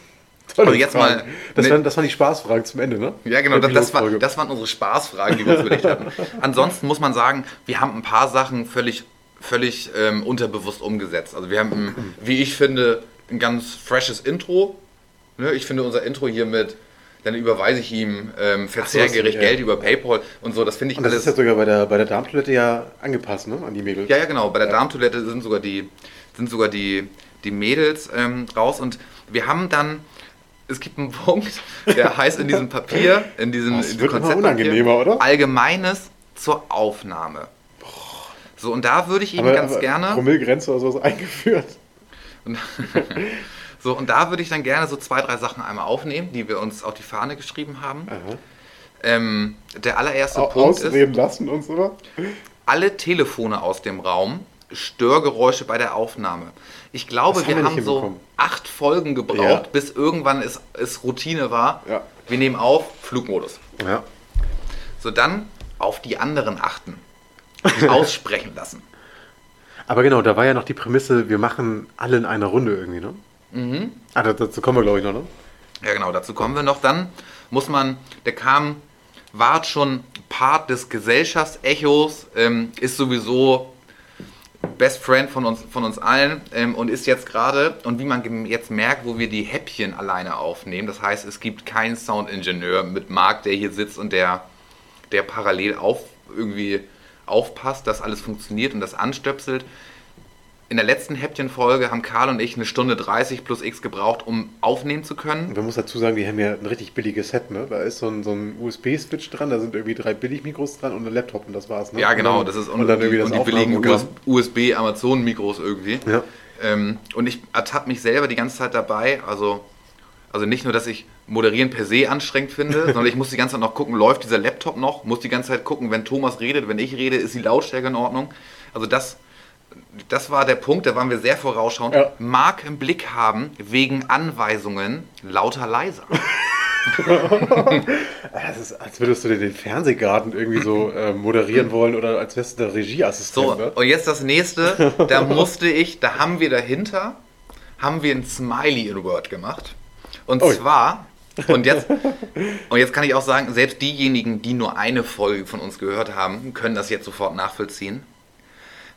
Tolle Also jetzt Fragen. mal Das, ne- waren, das waren die Spaßfragen zum Ende, ne? ja genau, das, das, war, das waren unsere Spaßfragen, die wir uns überlegt hatten. [laughs] Ansonsten muss man sagen, wir haben ein paar Sachen völlig, völlig ähm, unterbewusst umgesetzt. Also wir haben, ein, wie ich finde, ein ganz freshes Intro. Ne, ich finde unser Intro hier mit, dann überweise ich ihm ähm, verzehrgerecht Ach so, ja. Geld über Paypal und so, das finde ich Und das alles... ist ja sogar bei der, bei der Darmtoilette ja angepasst, ne? An die Mädels. Ja, ja, genau. Bei der Darmtoilette sind sogar die, sind sogar die, die Mädels ähm, raus. Und wir haben dann, es gibt einen Punkt, der [laughs] heißt in diesem Papier, in diesem, Das in diesem wird unangenehmer, oder? Allgemeines zur Aufnahme. So, und da würde ich eben ganz gerne. Promillegrenze oder sowas [laughs] eingeführt. Und, [laughs] so, und da würde ich dann gerne so zwei, drei Sachen einmal aufnehmen, die wir uns auf die Fahne geschrieben haben. Ähm, der allererste Au- Punkt ist. Ausreden lassen und so. alle Telefone aus dem Raum, Störgeräusche bei der Aufnahme. Ich glaube, Das haben wir wir haben so. Acht Folgen gebraucht, Ja. bis irgendwann es, es Routine war. Ja. Wir nehmen auf, Flugmodus. Ja. So, dann auf die anderen achten. [laughs] Aussprechen lassen. Aber genau, da war ja noch die Prämisse, wir machen alle in einer Runde irgendwie, ne? Mhm. Ah, da- dazu kommen wir, glaube ich, noch, ne? Ja, genau, dazu kommen wir noch. Dann muss man, der kam, war schon Part des Gesellschaftsechos, ähm, ist sowieso Best Friend von uns, von uns allen ähm, und ist jetzt gerade, und wie man jetzt merkt, wo wir die Häppchen alleine aufnehmen, das heißt, es gibt keinen Soundingenieur mit Marc, der hier sitzt und der, der parallel auf, irgendwie aufpasst, dass alles funktioniert und das anstöpselt. In der letzten Häppchenfolge haben Karl und ich eine Stunde 30 plus X gebraucht, um aufnehmen zu können. Und man muss dazu sagen, die haben ja ein richtig billiges Set, ne? Da ist so ein, so ein USB-Switch dran, da sind irgendwie drei Billigmikros dran und ein Laptop und das war's, ne? Ja, genau, Und das ist und dann irgendwie das und die billigen. USB-Amazon-Mikros irgendwie. Ja. Ähm, und ich ertappe mich selber die ganze Zeit dabei, also, also nicht nur, dass ich Moderieren per se anstrengend finde, [laughs] sondern ich muss die ganze Zeit noch gucken, läuft dieser Laptop noch, muss die ganze Zeit gucken, wenn Thomas redet, wenn ich rede, ist die Lautstärke in Ordnung. Also das, das war der Punkt, da waren wir sehr vorausschauend. Ja. Mark im Blick haben wegen Anweisungen lauter leiser. [laughs] [laughs] Das ist, als würdest du dir den Fernsehgarten irgendwie so äh, moderieren wollen oder als wärst du der Regieassistent. So, ne? und jetzt das nächste. Da musste ich, da haben wir dahinter, haben wir ein Smiley in Word gemacht. Und Ui. zwar, und jetzt, und jetzt kann ich auch sagen, selbst diejenigen, die nur eine Folge von uns gehört haben, können das jetzt sofort nachvollziehen.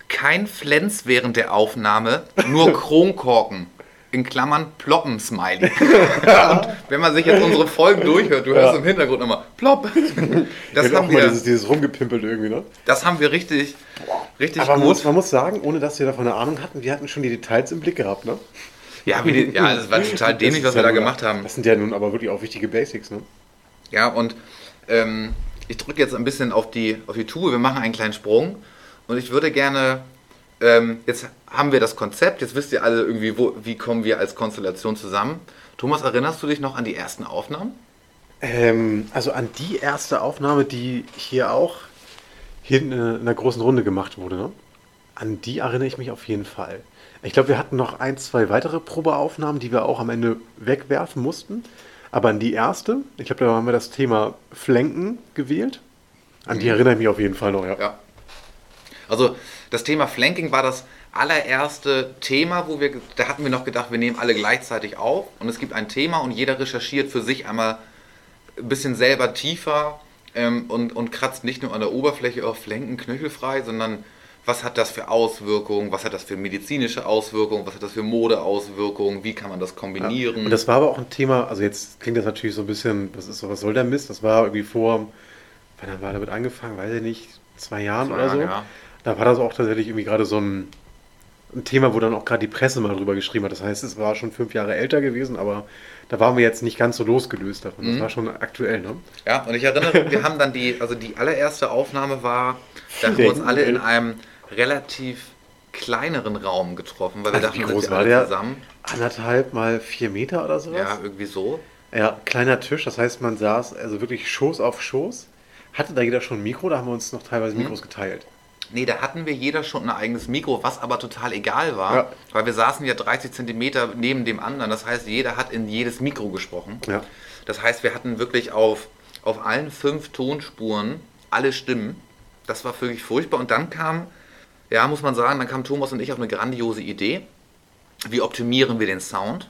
Kein Flens während der Aufnahme, nur [laughs] Kronkorken. In Klammern ploppen Smiley. [laughs] und wenn man sich jetzt unsere Folgen durchhört, du hörst Ja. im Hintergrund immer plopp. [laughs] Das haben wir, dieses, dieses rumgepimpelt irgendwie, ne? das haben wir richtig, richtig Aber man gut. muss, man muss sagen, ohne dass wir davon eine Ahnung hatten, wir hatten schon die Details im Blick gehabt, ne? Ja, die, ja, das war total dämlich, was wir da ja gemacht haben. Das sind ja nun aber wirklich auch wichtige Basics, ne? Ja, und ähm, ich drücke jetzt ein bisschen auf die, auf die Tube. Wir machen einen kleinen Sprung. Und ich würde gerne, ähm, jetzt haben wir das Konzept, jetzt wisst ihr alle irgendwie, wo, wie kommen wir als Konstellation zusammen. Thomas, erinnerst du dich noch an die ersten Aufnahmen? Ähm, also an die erste Aufnahme, die hier auch hinten in einer großen Runde gemacht wurde, ne? An die erinnere ich mich auf jeden Fall. Ich glaube, wir hatten noch ein, zwei weitere Probeaufnahmen, die wir auch am Ende wegwerfen mussten. Aber an die erste, ich glaube, da haben wir das Thema Flanken gewählt. An die erinnere ich mich auf jeden Fall noch, ja. Ja. Also das Thema Flanking war das allererste Thema, wo wir, da hatten wir noch gedacht, wir nehmen alle gleichzeitig auf und es gibt ein Thema und jeder recherchiert für sich einmal ein bisschen selber tiefer ähm, und, und kratzt nicht nur an der Oberfläche auf Flanken knöchelfrei, sondern was hat das für Auswirkungen, was hat das für medizinische Auswirkungen, was hat das für Modeauswirkungen, wie kann man das kombinieren. Und das war aber auch ein Thema, also jetzt klingt das natürlich so ein bisschen, was ist so, was soll der Mist? Das war irgendwie vor, wann haben wir damit angefangen? Weiß ich nicht, zwei Jahren Zwei oder so. Jahre, ja. Da war das auch tatsächlich irgendwie gerade so ein, ein Thema, wo dann auch gerade die Presse mal drüber geschrieben hat. Das heißt, es war schon fünf Jahre älter gewesen, aber da waren wir jetzt nicht ganz so losgelöst davon. Das Mhm. war schon aktuell, ne? Ja, und ich erinnere, wir haben dann die, also die allererste Aufnahme war, da haben wir uns alle in einem relativ kleineren Raum getroffen, weil wir Also dachten, wie sind groß wir war alle der? zusammen. Anderthalb mal vier Meter oder sowas? Ja, irgendwie so. Ja, kleiner Tisch, das heißt, man saß also wirklich Schoß auf Schoß. Hatte da jeder schon ein Mikro, da haben wir uns noch teilweise Mhm. Mikros geteilt. Nee, da hatten wir jeder schon ein eigenes Mikro, was aber total egal war, Ja. weil wir saßen ja 30 Zentimeter neben dem anderen. Das heißt, jeder hat in jedes Mikro gesprochen. Ja. Das heißt, wir hatten wirklich auf, auf allen fünf Tonspuren alle Stimmen. Das war wirklich furchtbar. Und dann kam, ja, muss man sagen, dann kam Thomas und ich auf eine grandiose Idee. Wie optimieren wir den Sound?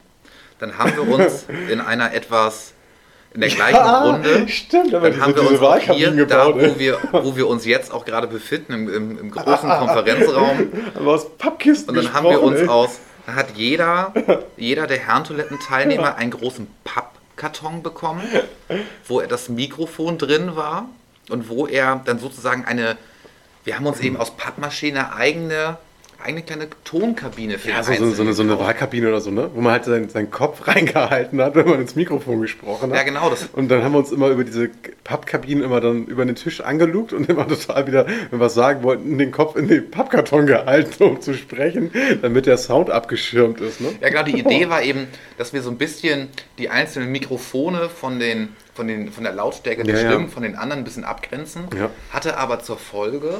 Dann haben wir uns [laughs] in einer etwas, in der gleichen [laughs] Runde, Stimmt, aber dann haben wir uns auch hier, da wo wir, wo wir uns jetzt auch gerade befinden, im, im, im großen [laughs] Konferenzraum, haben wir aus Pappkisten und dann haben wir uns ey. aus, da hat jeder, [laughs] jeder der Herrentoilettenteilnehmer einen großen Pappkarton bekommen, wo das Mikrofon drin war und wo er dann sozusagen eine, wir haben uns eben aus Pappmaschine eigene, eigene kleine Tonkabine für Ja, so, so, so, eine, so eine. Wahlkabine oder so, ne? Wo man halt seinen, seinen Kopf [laughs] reingehalten hat, wenn man ins Mikrofon gesprochen hat. Ja, genau, das- Und dann haben wir uns immer über diese Pappkabinen immer dann über den Tisch angelugt und immer [laughs] total wieder, wenn wir was sagen wollten, den Kopf in den Pappkarton gehalten, um zu sprechen, damit der Sound abgeschirmt ist, ne? Ja, genau, die Idee [laughs] war eben, dass wir so ein bisschen die einzelnen Mikrofone von, den, von, den, von der Lautstärke der Ja, ja. Stimmen von den anderen ein bisschen abgrenzen. Hatte aber zur Folge,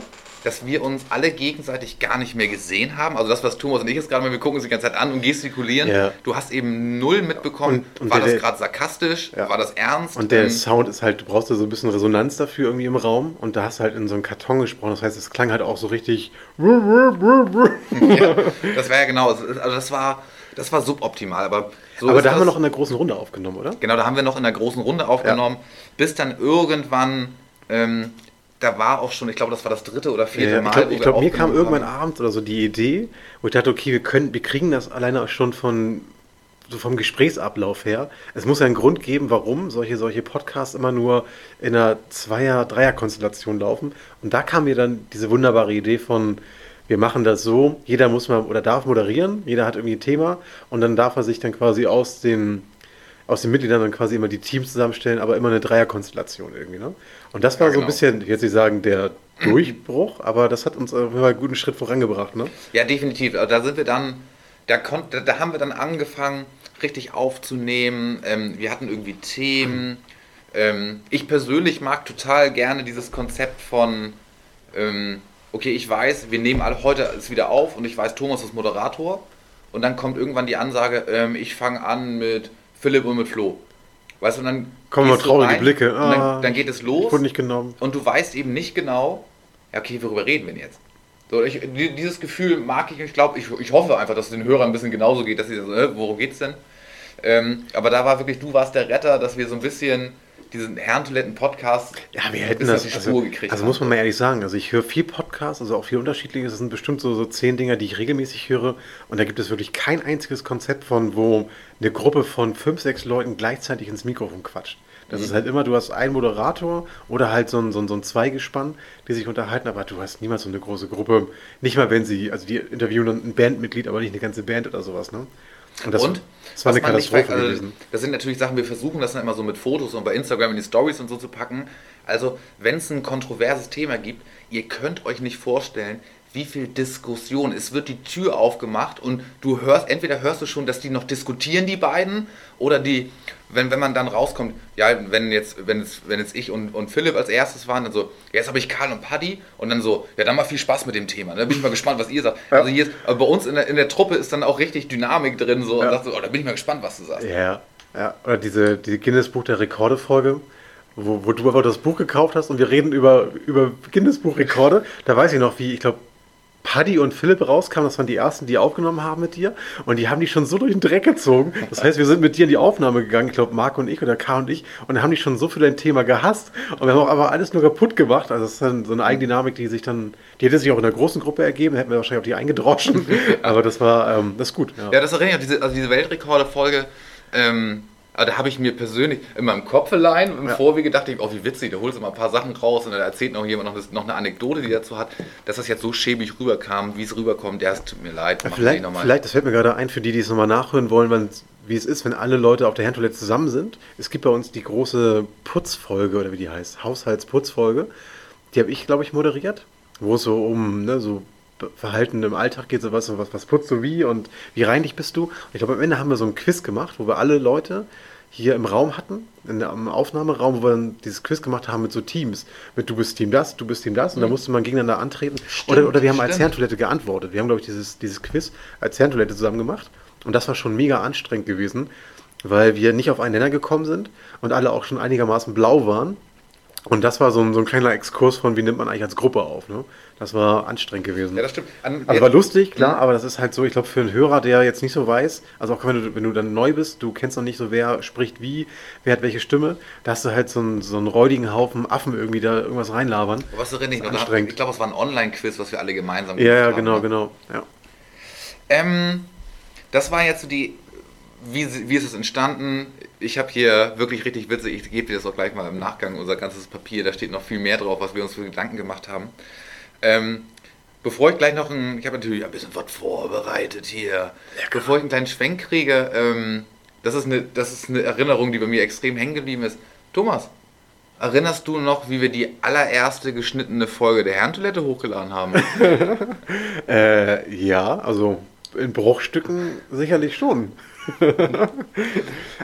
dass wir uns alle gegenseitig gar nicht mehr gesehen haben. Also das, was Thomas und ich jetzt gerade wir gucken uns die ganze Zeit an und gestikulieren. Ja. Du hast eben null mitbekommen, Und- und war der- das gerade sarkastisch, Ja. war das ernst? Und der Ähm, Sound ist halt, du brauchst ja so ein bisschen Resonanz dafür irgendwie im Raum und da hast du halt in so einem Karton gesprochen. Das heißt, es klang halt auch so richtig. [laughs] ja, das war ja genau, also das war, das war suboptimal. Aber, so Aber da haben wir noch in der großen Runde aufgenommen, oder? Genau, da haben wir noch in der großen Runde aufgenommen, bis dann irgendwann, ähm, da war auch schon, ich glaube, das war das dritte oder vierte Ja, Mal. ich glaube, glaub, mir kam irgendwann haben. abends oder so die Idee, wo ich dachte, okay, wir können, wir kriegen das alleine auch schon von so vom Gesprächsablauf her. Es muss ja einen Grund geben, warum solche, solche Podcasts immer nur in einer Zweier-, Dreier-Konstellation laufen. Und da kam mir dann diese wunderbare Idee von, wir machen das so, jeder muss mal oder darf moderieren, jeder hat irgendwie ein Thema und dann darf er sich dann quasi aus den, aus den Mitgliedern dann quasi immer die Teams zusammenstellen, aber immer eine Dreierkonstellation irgendwie. Ne? Und das war Ja, so ein genau. bisschen, ich jetzt nicht sagen, der Durchbruch, aber das hat uns auf jeden Fall einen guten Schritt vorangebracht. Ne? Ja, definitiv. Also da sind wir dann, da, konnt, da, da haben wir dann angefangen, richtig aufzunehmen. Ähm, wir hatten irgendwie Themen. Ähm, ich persönlich mag total gerne dieses Konzept von, ähm, okay, ich weiß, wir nehmen alle heute ist wieder auf und ich weiß, Thomas ist Moderator. Und dann kommt irgendwann die Ansage, ähm, ich fange an mit Philipp und mit Flo. Weißt du, und dann Kommen mal traurige rein, Blicke. Und dann, Ah, dann geht es Ich los wurde nicht genommen. und du weißt eben nicht genau, ja, okay, worüber reden wir denn jetzt? So, ich, die- dieses Gefühl mag ich, ich glaube, ich, ich hoffe einfach, dass es den Hörern ein bisschen genauso geht, dass sie so, äh, worum geht's denn? Ähm, aber da war wirklich, du warst der Retter, dass wir so ein bisschen diesen Herrentoiletten-Podcast Ja, wir hätten das. auf die Also, Spur gekriegt also haben. muss man mal ehrlich sagen, also ich höre viel Podcasts, also auch viel unterschiedliches. Das sind bestimmt so, so zehn Dinger, die ich regelmäßig höre. Und da gibt es wirklich kein einziges Konzept von, wo eine Gruppe von fünf, sechs Leuten gleichzeitig ins Mikrofon quatscht. Das ist halt immer, du hast einen Moderator oder halt so ein, so ein, so ein Zweigespann, die sich unterhalten, aber du hast niemals so eine große Gruppe. Nicht mal, wenn sie, also die interviewen dann ein Bandmitglied, aber nicht eine ganze Band oder sowas, ne? Das, und das war eine nicht Katastrophe weiß, also, gewesen. Das sind natürlich Sachen, wir versuchen das dann immer so mit Fotos und bei Instagram in die Stories und so zu packen. Also, wenn es ein kontroverses Thema gibt, ihr könnt euch nicht vorstellen, wie viel Diskussion. Es wird die Tür aufgemacht und du hörst, entweder hörst du schon, dass die noch diskutieren, die beiden, oder die, wenn, wenn man dann rauskommt, ja, wenn jetzt, wenn jetzt, wenn jetzt ich und, und Philipp als erstes waren, dann so, ja, jetzt habe ich Karl und Paddy und dann so, ja, dann mal viel Spaß mit dem Thema. Da bin ich mal gespannt, was ihr sagt. Ja. Also hier ist, bei uns in der, in der Truppe ist dann auch richtig Dynamik drin, so, Ja. und so, oh, da bin ich mal gespannt, was du sagst. Ja, ja. Oder diese, diese Guinness-Buch der Rekorde-Folge, wo, wo du einfach das Buch gekauft hast und wir reden über, über Guinness-Buch-Rekorde. Da weiß ich noch, wie, ich glaube, Paddy und Philipp rauskamen, das waren die ersten, die aufgenommen haben mit dir. Und die haben die schon so durch den Dreck gezogen. Das heißt, wir sind mit dir in die Aufnahme gegangen, ich glaube, Marc und ich oder K und ich. Und haben die schon so für dein Thema gehasst. Und wir haben auch aber alles nur kaputt gemacht. Also, das ist dann so eine Eigendynamik, die sich dann, die hätte sich auch in einer großen Gruppe ergeben. Da hätten wir wahrscheinlich auch die eingedroschen. [laughs] aber das war, ähm, das ist gut. Ja, das erinnert mich an diese, also diese Weltrekorde-Folge. Ähm, also da habe ich mir persönlich in meinem Kopf allein im Ja. Vorwege dachte ich, oh, wie witzig, da holst du mal ein paar Sachen raus und dann erzählt noch jemand noch, noch eine Anekdote, die dazu hat, dass das jetzt so schäbig rüberkam, wie es rüberkommt. Ja, es tut mir leid, Ja, vielleicht, vielleicht, das fällt mir gerade ein, für die, die es nochmal nachhören wollen, wie es ist, wenn alle Leute auf der Herrentoilette zusammen sind. Es gibt bei uns die große Putzfolge, oder wie die heißt, Haushaltsputzfolge. Die habe ich, glaube ich, moderiert, wo es so um ne, so Verhalten im Alltag geht, so was, was, was putzt du wie und wie reinlich bist du. Und ich glaube, am Ende haben wir so ein Quiz gemacht, wo wir alle Leute hier im Raum hatten, in der, im Aufnahmeraum, wo wir dann dieses Quiz gemacht haben mit so Teams. Mit du bist Team das, du bist Team das. Und da musste man gegeneinander antreten. oder, oder wir haben als stimmt. Herrentoilette geantwortet. Wir haben, glaube ich, dieses, dieses Quiz als Herrentoilette zusammen gemacht. Und das war schon mega anstrengend gewesen, weil wir nicht auf einen Nenner gekommen sind und alle auch schon einigermaßen blau waren. Und das war so ein, so ein kleiner Exkurs von, wie nimmt man eigentlich als Gruppe auf. Ne? Das war anstrengend gewesen. Ja, das stimmt. An, Also war lustig, klar, aber das ist halt so, ich glaube, für einen Hörer, der jetzt nicht so weiß, also auch wenn du, wenn du dann neu bist, du kennst noch nicht so, wer spricht wie, wer hat welche Stimme, da hast du halt so einen, so einen räudigen Haufen Affen irgendwie da irgendwas reinlabern. was erinnere ich noch? Anstrengend. Ich glaube, es war ein Online-Quiz, was wir alle gemeinsam Ja, ja, gemacht genau, haben. ne? genau. Ja. Ähm, das war jetzt so die, wie, wie ist es entstanden? Ich habe hier wirklich richtig witzig, ich gebe dir das auch gleich mal im Nachgang, unser ganzes Papier, da steht noch viel mehr drauf, was wir uns für Gedanken gemacht haben. Ähm, bevor ich gleich noch ein, ich habe natürlich ein bisschen was vorbereitet hier. Bevor ich einen kleinen Schwenk kriege, ähm, das, ist eine, das ist eine Erinnerung, die bei mir extrem hängen geblieben ist. Thomas, erinnerst du noch, wie wir die allererste geschnittene Folge der Herrentoilette hochgeladen haben? [laughs] Äh, ja, also in Bruchstücken sicherlich schon.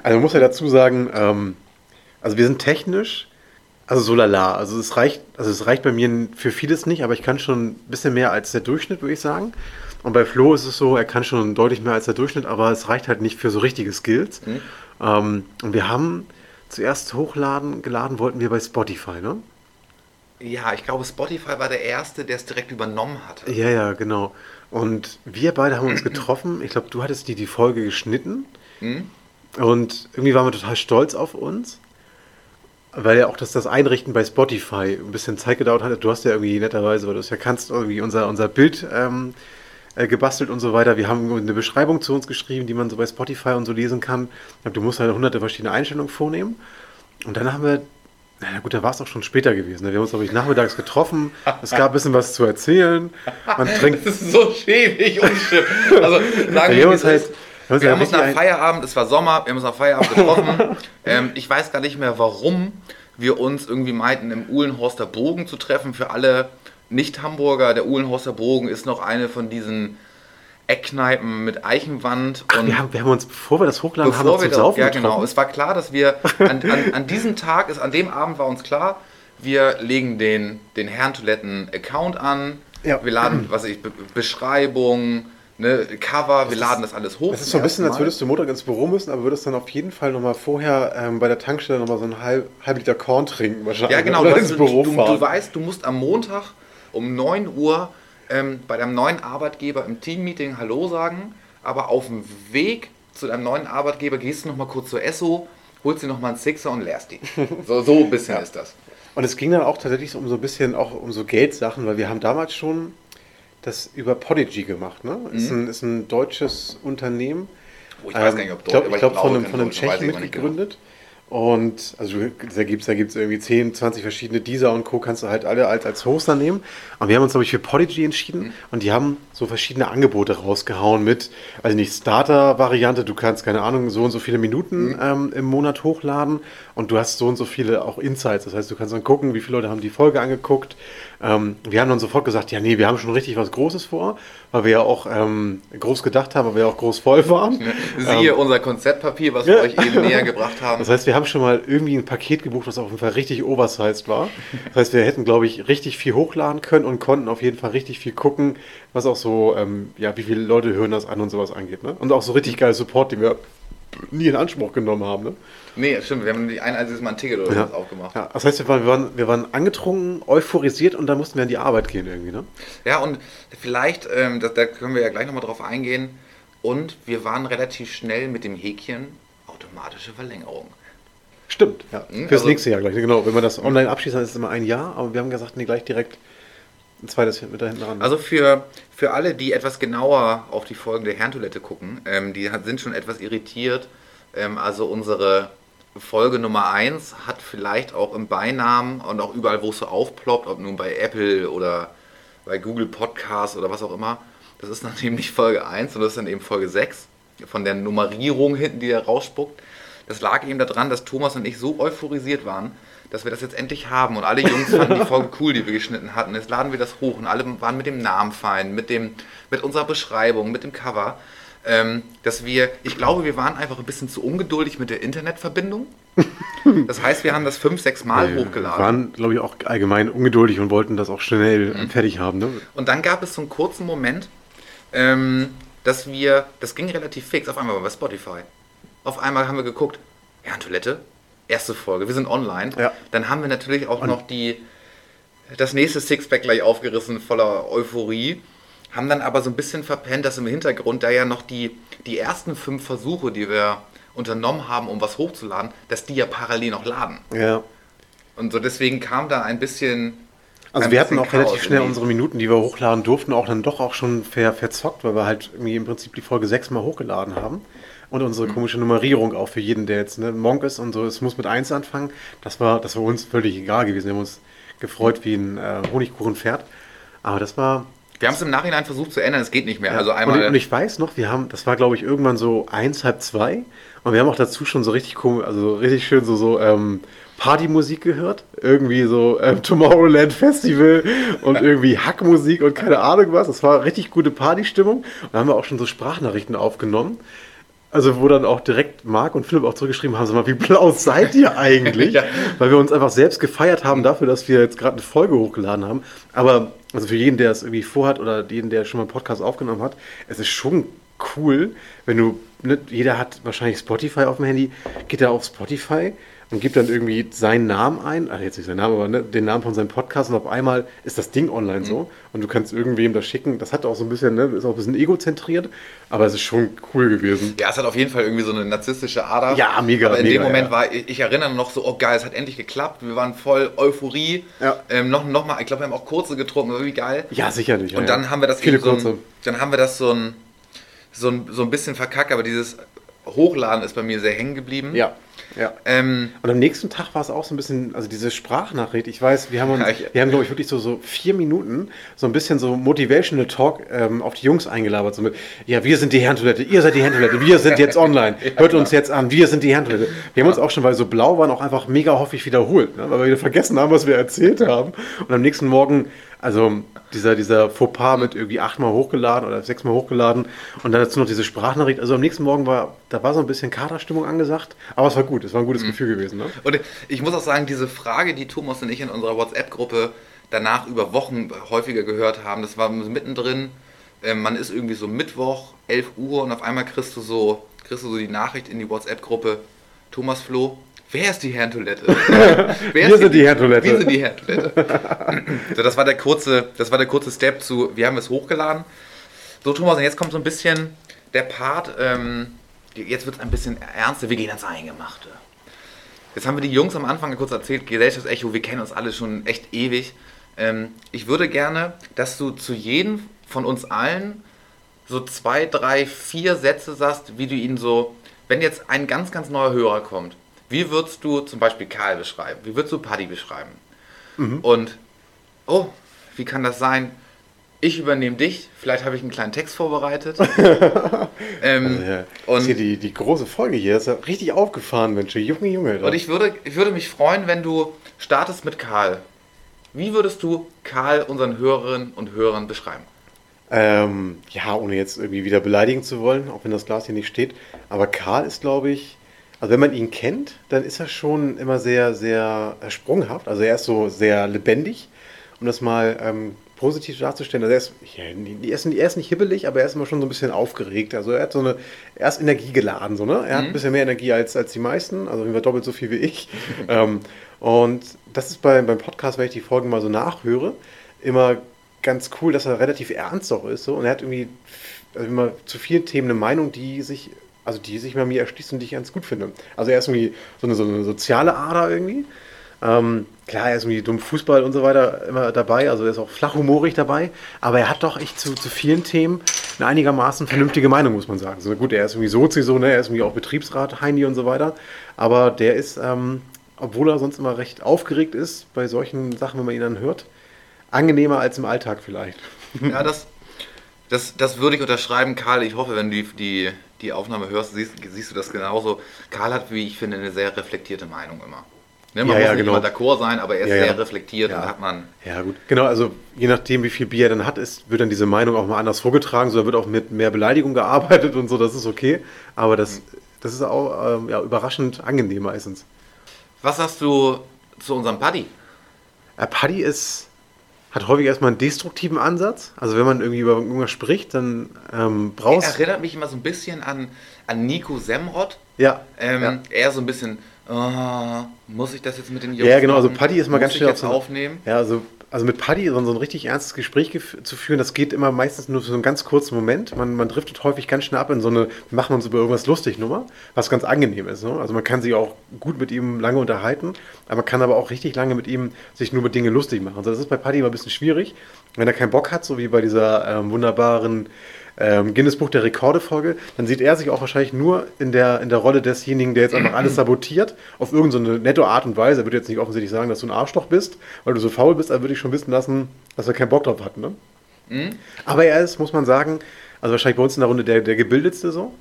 Also man muss ja dazu sagen, ähm, also wir sind technisch, also so lala. Also es reicht, also es reicht bei mir für vieles nicht, aber ich kann schon ein bisschen mehr als der Durchschnitt, würde ich sagen. Und bei Flo ist es so, er kann schon deutlich mehr als der Durchschnitt, aber es reicht halt nicht für so richtige Skills. Ähm, und wir haben zuerst hochladen, geladen wollten wir bei Spotify, ne? ja, ich glaube, Spotify war der erste, der es direkt übernommen hatte. Ja, ja, genau. Und wir beide haben uns getroffen. Ich glaube, du hattest die, die Folge geschnitten. Hm? Und irgendwie waren wir total stolz auf uns. Weil ja auch das, das Einrichten bei Spotify ein bisschen Zeit gedauert hat. Du hast ja irgendwie netterweise, weil du es ja kannst, irgendwie unser, unser Bild ähm, äh, gebastelt und so weiter. Wir haben eine Beschreibung zu uns geschrieben, die man so bei Spotify und so lesen kann. Du musst halt hunderte verschiedene Einstellungen vornehmen. Und dann haben wir, na gut, da war es auch schon später gewesen. ne? Wir haben uns, glaube ich, nachmittags getroffen. Es gab ein bisschen was zu erzählen. Man [laughs] trinkt Das ist so schäbig und schick. Also sagen wir uns es halt- wir haben uns Wir ja haben uns richtig nach Feierabend, es war Sommer, wir haben uns nach Feierabend getroffen. [laughs] ähm, ich weiß gar nicht mehr, warum wir uns irgendwie meinten, im Uhlenhorster Bogen zu treffen. Für alle Nicht-Hamburger, der Uhlenhorster Bogen ist noch eine von diesen Eckkneipen mit Eichenwand. Ach, wir, haben, wir haben uns, bevor wir das hochladen, haben wir Bevor uns wir zum da, Saufen ja genau, es war klar, dass wir [laughs] an, an, an diesem Tag, ist, an dem Abend war uns klar, wir legen den, den Herrentoiletten-Account an, Ja. wir laden, was ich, Be Beschreibung, ne, Cover, wir laden das alles hoch. Das ist so ein bisschen, als würdest du Montag ins Büro müssen, aber würdest dann auf jeden Fall nochmal vorher ähm, bei der Tankstelle nochmal so einen halb, halb Liter Korn trinken wahrscheinlich. Ja, genau. Oder Du, ins du, Büro du, fahren. du weißt, du musst am Montag um 9 Uhr ähm, bei deinem neuen Arbeitgeber im Teammeeting Hallo sagen, aber auf dem Weg zu deinem neuen Arbeitgeber gehst du nochmal kurz zur Esso, holst dir nochmal einen Sixer und leerst die. [laughs] So, so ein bisschen ist das. Und es ging dann auch tatsächlich um so ein bisschen auch um so Geldsachen, weil wir haben damals schon das über Podigy gemacht. Ne? Ist, ein, ist ein deutsches Unternehmen. Oh, ich weiß Ähm, gar nicht, ob ich glaube, aber ich glaub, von glaube, einem, von einem Deutsch, Tschechen aber nicht genau. Und also da gibt es da gibt's irgendwie 10, 20 verschiedene Deezer und Co. kannst du halt alle als, als Hoster nehmen. Und wir haben uns, glaube ich, für Podigy entschieden. Mhm. Und die haben so verschiedene Angebote rausgehauen mit, also nicht Starter-Variante, du kannst, keine Ahnung, so und so viele Minuten Mhm. ähm, im Monat hochladen. Und du hast so und so viele auch Insights. Das heißt, du kannst dann gucken, wie viele Leute haben die Folge angeguckt. Ähm, wir haben dann sofort gesagt, ja, nee, wir haben schon richtig was Großes vor, weil wir ja auch ähm, groß gedacht haben, weil wir ja auch groß voll waren. Siehe unser Konzeptpapier, was wir Ja. euch eben näher [laughs] gebracht haben. Das heißt, wir haben schon mal irgendwie ein Paket gebucht, was auf jeden Fall richtig oversized war. Das heißt, wir hätten, glaube ich, richtig viel hochladen können und konnten auf jeden Fall richtig viel gucken, was auch so, ähm, ja, wie viele Leute hören das an und sowas angeht. Ne? Und auch so richtig geiler Support, den wir nie in Anspruch genommen haben. Ne? nee, stimmt, wir haben nicht ein einziges Mal ein Ticket oder Ja. was aufgemacht. Ja, das heißt, wir waren, wir, waren, wir waren angetrunken, euphorisiert und dann mussten wir an die Arbeit gehen irgendwie. Ne? Ja, und vielleicht, ähm, das, da können wir ja gleich nochmal drauf eingehen. Und wir waren relativ schnell mit dem Häkchen automatische Verlängerung. Stimmt, ja. Hm, Fürs also- nächste Jahr gleich. Genau, wenn man das online abschließt, dann ist es immer ein Jahr, aber wir haben gesagt, nee, gleich direkt ein zweites mit da hinten ran. Also für, für alle, die etwas genauer auf die Folgen der Herrentoilette gucken, ähm, die sind schon etwas irritiert. Ähm, also unsere Folge Nummer 1 hat vielleicht auch im Beinamen und auch überall, wo es so aufploppt, ob nun bei Apple oder bei Google Podcasts oder was auch immer, das ist [laughs] dann eben nicht Folge 1, sondern das ist dann eben Folge 6 von der Nummerierung hinten, die da rausspuckt. Das lag eben daran, dass Thomas und ich so euphorisiert waren, dass wir das jetzt endlich haben und alle Jungs fanden die Folge cool, die wir geschnitten hatten. Jetzt laden wir das hoch und alle waren mit dem Namen fein, mit, dem, mit unserer Beschreibung, mit dem Cover. Ähm, dass wir, ich glaube, wir waren einfach ein bisschen zu ungeduldig mit der Internetverbindung. Das heißt, wir haben das fünf, sechs Mal wir hochgeladen. waren, glaube ich, auch allgemein ungeduldig und wollten das auch schnell Mhm. fertig haben. Ne? Und dann gab es so einen kurzen Moment, ähm, dass wir, das ging relativ fix, auf einmal waren wir bei Spotify. Auf einmal haben wir geguckt, ja, Toilette, erste Folge, wir sind online. Ja. Dann haben wir natürlich auch noch die, das nächste Sixpack gleich aufgerissen, voller Euphorie. Haben dann aber so ein bisschen verpennt, dass im Hintergrund da ja noch die, die ersten fünf Versuche, die wir unternommen haben, um was hochzuladen, dass die ja parallel noch laden. Ja. Und so deswegen kam da ein bisschen. Also ein wir hatten auch relativ Chaos schnell in die- unsere Minuten, die wir hochladen durften, auch dann doch auch schon ver verzockt, weil wir halt irgendwie im Prinzip die Folge sechsmal hochgeladen haben. Und unsere Mhm. komische Nummerierung auch für jeden, der jetzt ne, Monk ist und so, es muss mit 1 anfangen. Das war, das war uns völlig egal gewesen. Wir haben uns gefreut wie ein äh, Honigkuchenpferd. Aber das war. Wir haben es im Nachhinein versucht zu ändern, es geht nicht mehr. ja. Also und, einmal. ich- und ich weiß noch, wir haben, das war glaube ich irgendwann so eins, halb zwei. Und wir haben auch dazu schon so richtig komisch, also richtig schön so, so ähm, Partymusik gehört. Irgendwie so ähm, Tomorrowland Festival und [laughs] irgendwie Hackmusik und keine Ahnung was. Das war richtig gute Partystimmung. Und da haben wir auch schon so Sprachnachrichten aufgenommen. Also wo dann auch direkt Marc und Philipp auch zurückgeschrieben haben, sag mal, wie blau seid ihr eigentlich? [laughs] Ja. Weil wir uns einfach selbst gefeiert haben dafür, dass wir jetzt gerade eine Folge hochgeladen haben. Aber also für jeden, der es irgendwie vorhat oder jeden, der schon mal einen Podcast aufgenommen hat, es ist schon cool, wenn du, ne, jeder hat wahrscheinlich Spotify auf dem Handy, geht da auf Spotify und gibt dann irgendwie seinen Namen ein, ach jetzt nicht seinen Namen, aber ne, den Namen von seinem Podcast und auf einmal ist das Ding online so und du kannst irgendwem das schicken. Das hat auch so ein bisschen, ne, ist auch ein bisschen egozentriert, aber es ist schon cool gewesen. Ja, es hat auf jeden Fall irgendwie so eine narzisstische Ader. Ja, mega, Aber in mega, dem Moment ja. war, ich, ich erinnere noch so, oh geil, es hat endlich geklappt. Wir waren voll Euphorie. Ja. Ähm, noch, noch mal, ich glaube, wir haben auch kurze getrunken, aber wie geil. Ja, sicherlich. ja, Und dann haben wir das Viele so kurze. ein, dann haben wir das so ein, so ein, so ein bisschen verkackt, aber dieses Hochladen ist bei mir sehr hängen geblieben. Ja, ja. Ähm, Und am nächsten Tag war es auch so ein bisschen, also diese Sprachnachricht, ich weiß, wir haben uns, Ja, ich- wir haben, glaube ich, wirklich so, so vier Minuten so ein bisschen so Motivational Talk ähm, auf die Jungs eingelabert. So mit, ja, wir sind die Herrentoilette, ihr seid die Herrentoilette, wir sind jetzt [laughs] online, hört uns jetzt an, wir sind die Herrentoilette. Wir haben uns auch schon, weil so blau waren, auch einfach mega häufig wiederholt, ne? weil wir wieder vergessen haben, was wir erzählt haben. Und am nächsten Morgen, also dieser, dieser Fauxpas mit irgendwie achtmal hochgeladen oder sechsmal hochgeladen und dann dazu noch diese Sprachnachricht. Also am nächsten Morgen war, da war so ein bisschen Katerstimmung angesagt, aber es war gut, es war ein gutes Gefühl gewesen. Ne? Und ich muss auch sagen, diese Frage, die Thomas und ich in unserer WhatsApp-Gruppe danach über Wochen häufiger gehört haben, das war mittendrin ähm, man ist irgendwie so Mittwoch, 11 Uhr und auf einmal kriegst du so, kriegst du so die Nachricht in die WhatsApp-Gruppe, Thomas Flo, wer ist die Herrentoilette? [laughs] Wer Wir ist sind die Herrentoilette. Wir sind die Herrentoilette. so, das war der kurze, das war der kurze Step zu, wir haben es hochgeladen. So, Thomas, und jetzt kommt so ein bisschen der Part, ähm, jetzt wird es ein bisschen ernster, wir gehen ans Eingemachte. Jetzt haben wir die Jungs am Anfang kurz erzählt, Gesellschaftsecho, wir kennen uns alle schon echt ewig. Ähm, ich würde gerne, dass du zu jedem von uns allen so zwei, drei, vier Sätze sagst, wie du ihn so, wenn jetzt ein ganz, ganz neuer Hörer kommt, wie würdest du zum Beispiel Karl beschreiben? Wie würdest du Paddy beschreiben? Und, oh, wie kann das sein? Ich übernehme dich, vielleicht habe ich einen kleinen Text vorbereitet. [laughs] ähm, Ja. Und ist hier die, die große Folge hier ist ja richtig aufgefahren, Mensch. Junge, Junge. Und ich würde, ich würde mich freuen, wenn du startest mit Karl. Wie würdest du Karl unseren Hörerinnen und Hörern beschreiben? Ähm, ja, ohne jetzt irgendwie wieder beleidigen zu wollen, auch wenn das Glas hier nicht steht. Aber Karl ist, glaube ich, also wenn man ihn kennt, dann ist er schon immer sehr, sehr äh, sprunghaft. Also er ist so sehr lebendig, um das mal ähm, positiv darzustellen. Also er ist, ja, er, ist, er ist nicht hibbelig, aber er ist immer schon so ein bisschen aufgeregt. Also er hat so eine, er ist energiegeladen, so, ne? Er hat ein bisschen mehr Energie als, als die meisten, also ungefähr doppelt so viel wie ich. [laughs] ähm, und das ist bei, beim Podcast, wenn ich die Folgen mal so nachhöre, immer ganz cool, dass er relativ ernst auch ist. So. Und er hat irgendwie also immer zu vielen Themen eine Meinung, die sich, also die sich bei mir erschließt und die ich ganz gut finde. Also er ist irgendwie so eine, so eine soziale Ader irgendwie. Ähm, klar, er ist irgendwie dumm Fußball und so weiter immer dabei, also er ist auch flachhumorig dabei, aber er hat doch echt zu, zu vielen Themen eine einigermaßen vernünftige Meinung, muss man sagen. So gut, er ist irgendwie Sozi, so, ne? er ist irgendwie auch Betriebsrat, Heini und so weiter, aber der ist, ähm, obwohl er sonst immer recht aufgeregt ist bei solchen Sachen, wenn man ihn dann hört, angenehmer als im Alltag vielleicht. Ja, das, das, das würde ich unterschreiben, Karl. Ich hoffe, wenn die, die, die Aufnahme hörst, siehst, siehst du das genauso. Karl hat, wie ich finde, eine sehr reflektierte Meinung immer. Ne, man Ja, muss ja, nicht genau. immer d'accord sein, aber er ist Ja, sehr reflektiert Ja. und hat man. Ja, gut. Genau, also je nachdem, wie viel Bier er dann hat, ist, wird dann diese Meinung auch mal anders vorgetragen. So, da wird auch mit mehr Beleidigung gearbeitet und so, das ist okay. Aber das, das ist auch ähm, ja, überraschend angenehm meistens. Was sagst du zu unserem Buddy? Äh, Paddy ist, hat häufig erstmal einen destruktiven Ansatz. Also wenn man irgendwie über irgendwas spricht, dann ähm, Er brauchst erinnert mich immer so ein bisschen an, an Nico Semrott. Ja, Ähm, ja. Eher so ein bisschen, oh, muss ich das jetzt mit den Jungs Ja, genau, also? Paddy ist mal muss ganz schnell auf so- aufnehmen. Ja, also, also mit Paddy so, ein richtig ernstes Gespräch zu führen, das geht immer meistens nur für so einen ganz kurzen Moment. Man, man driftet häufig ganz schnell ab in so eine, wir machen uns über irgendwas lustig Nummer, was ganz angenehm ist. Ne? Also man kann sich auch gut mit ihm lange unterhalten, aber man kann aber auch richtig lange mit ihm sich nur mit Dinge lustig machen. Also das ist bei Paddy immer ein bisschen schwierig, wenn er keinen Bock hat, so wie bei dieser ähm, wunderbaren ähm, Guinness Buch der Rekorde-Folge, dann sieht er sich auch wahrscheinlich nur in der, in der Rolle desjenigen, der jetzt einfach alles sabotiert, auf irgendeine so nette Art und Weise. Er würde jetzt nicht offensichtlich sagen, dass du ein Arschloch bist, weil du so faul bist, aber würde ich schon wissen lassen, dass er keinen Bock drauf hat. Ne? Aber er ist, muss man sagen, also wahrscheinlich bei uns in der Runde der, der gebildetste so.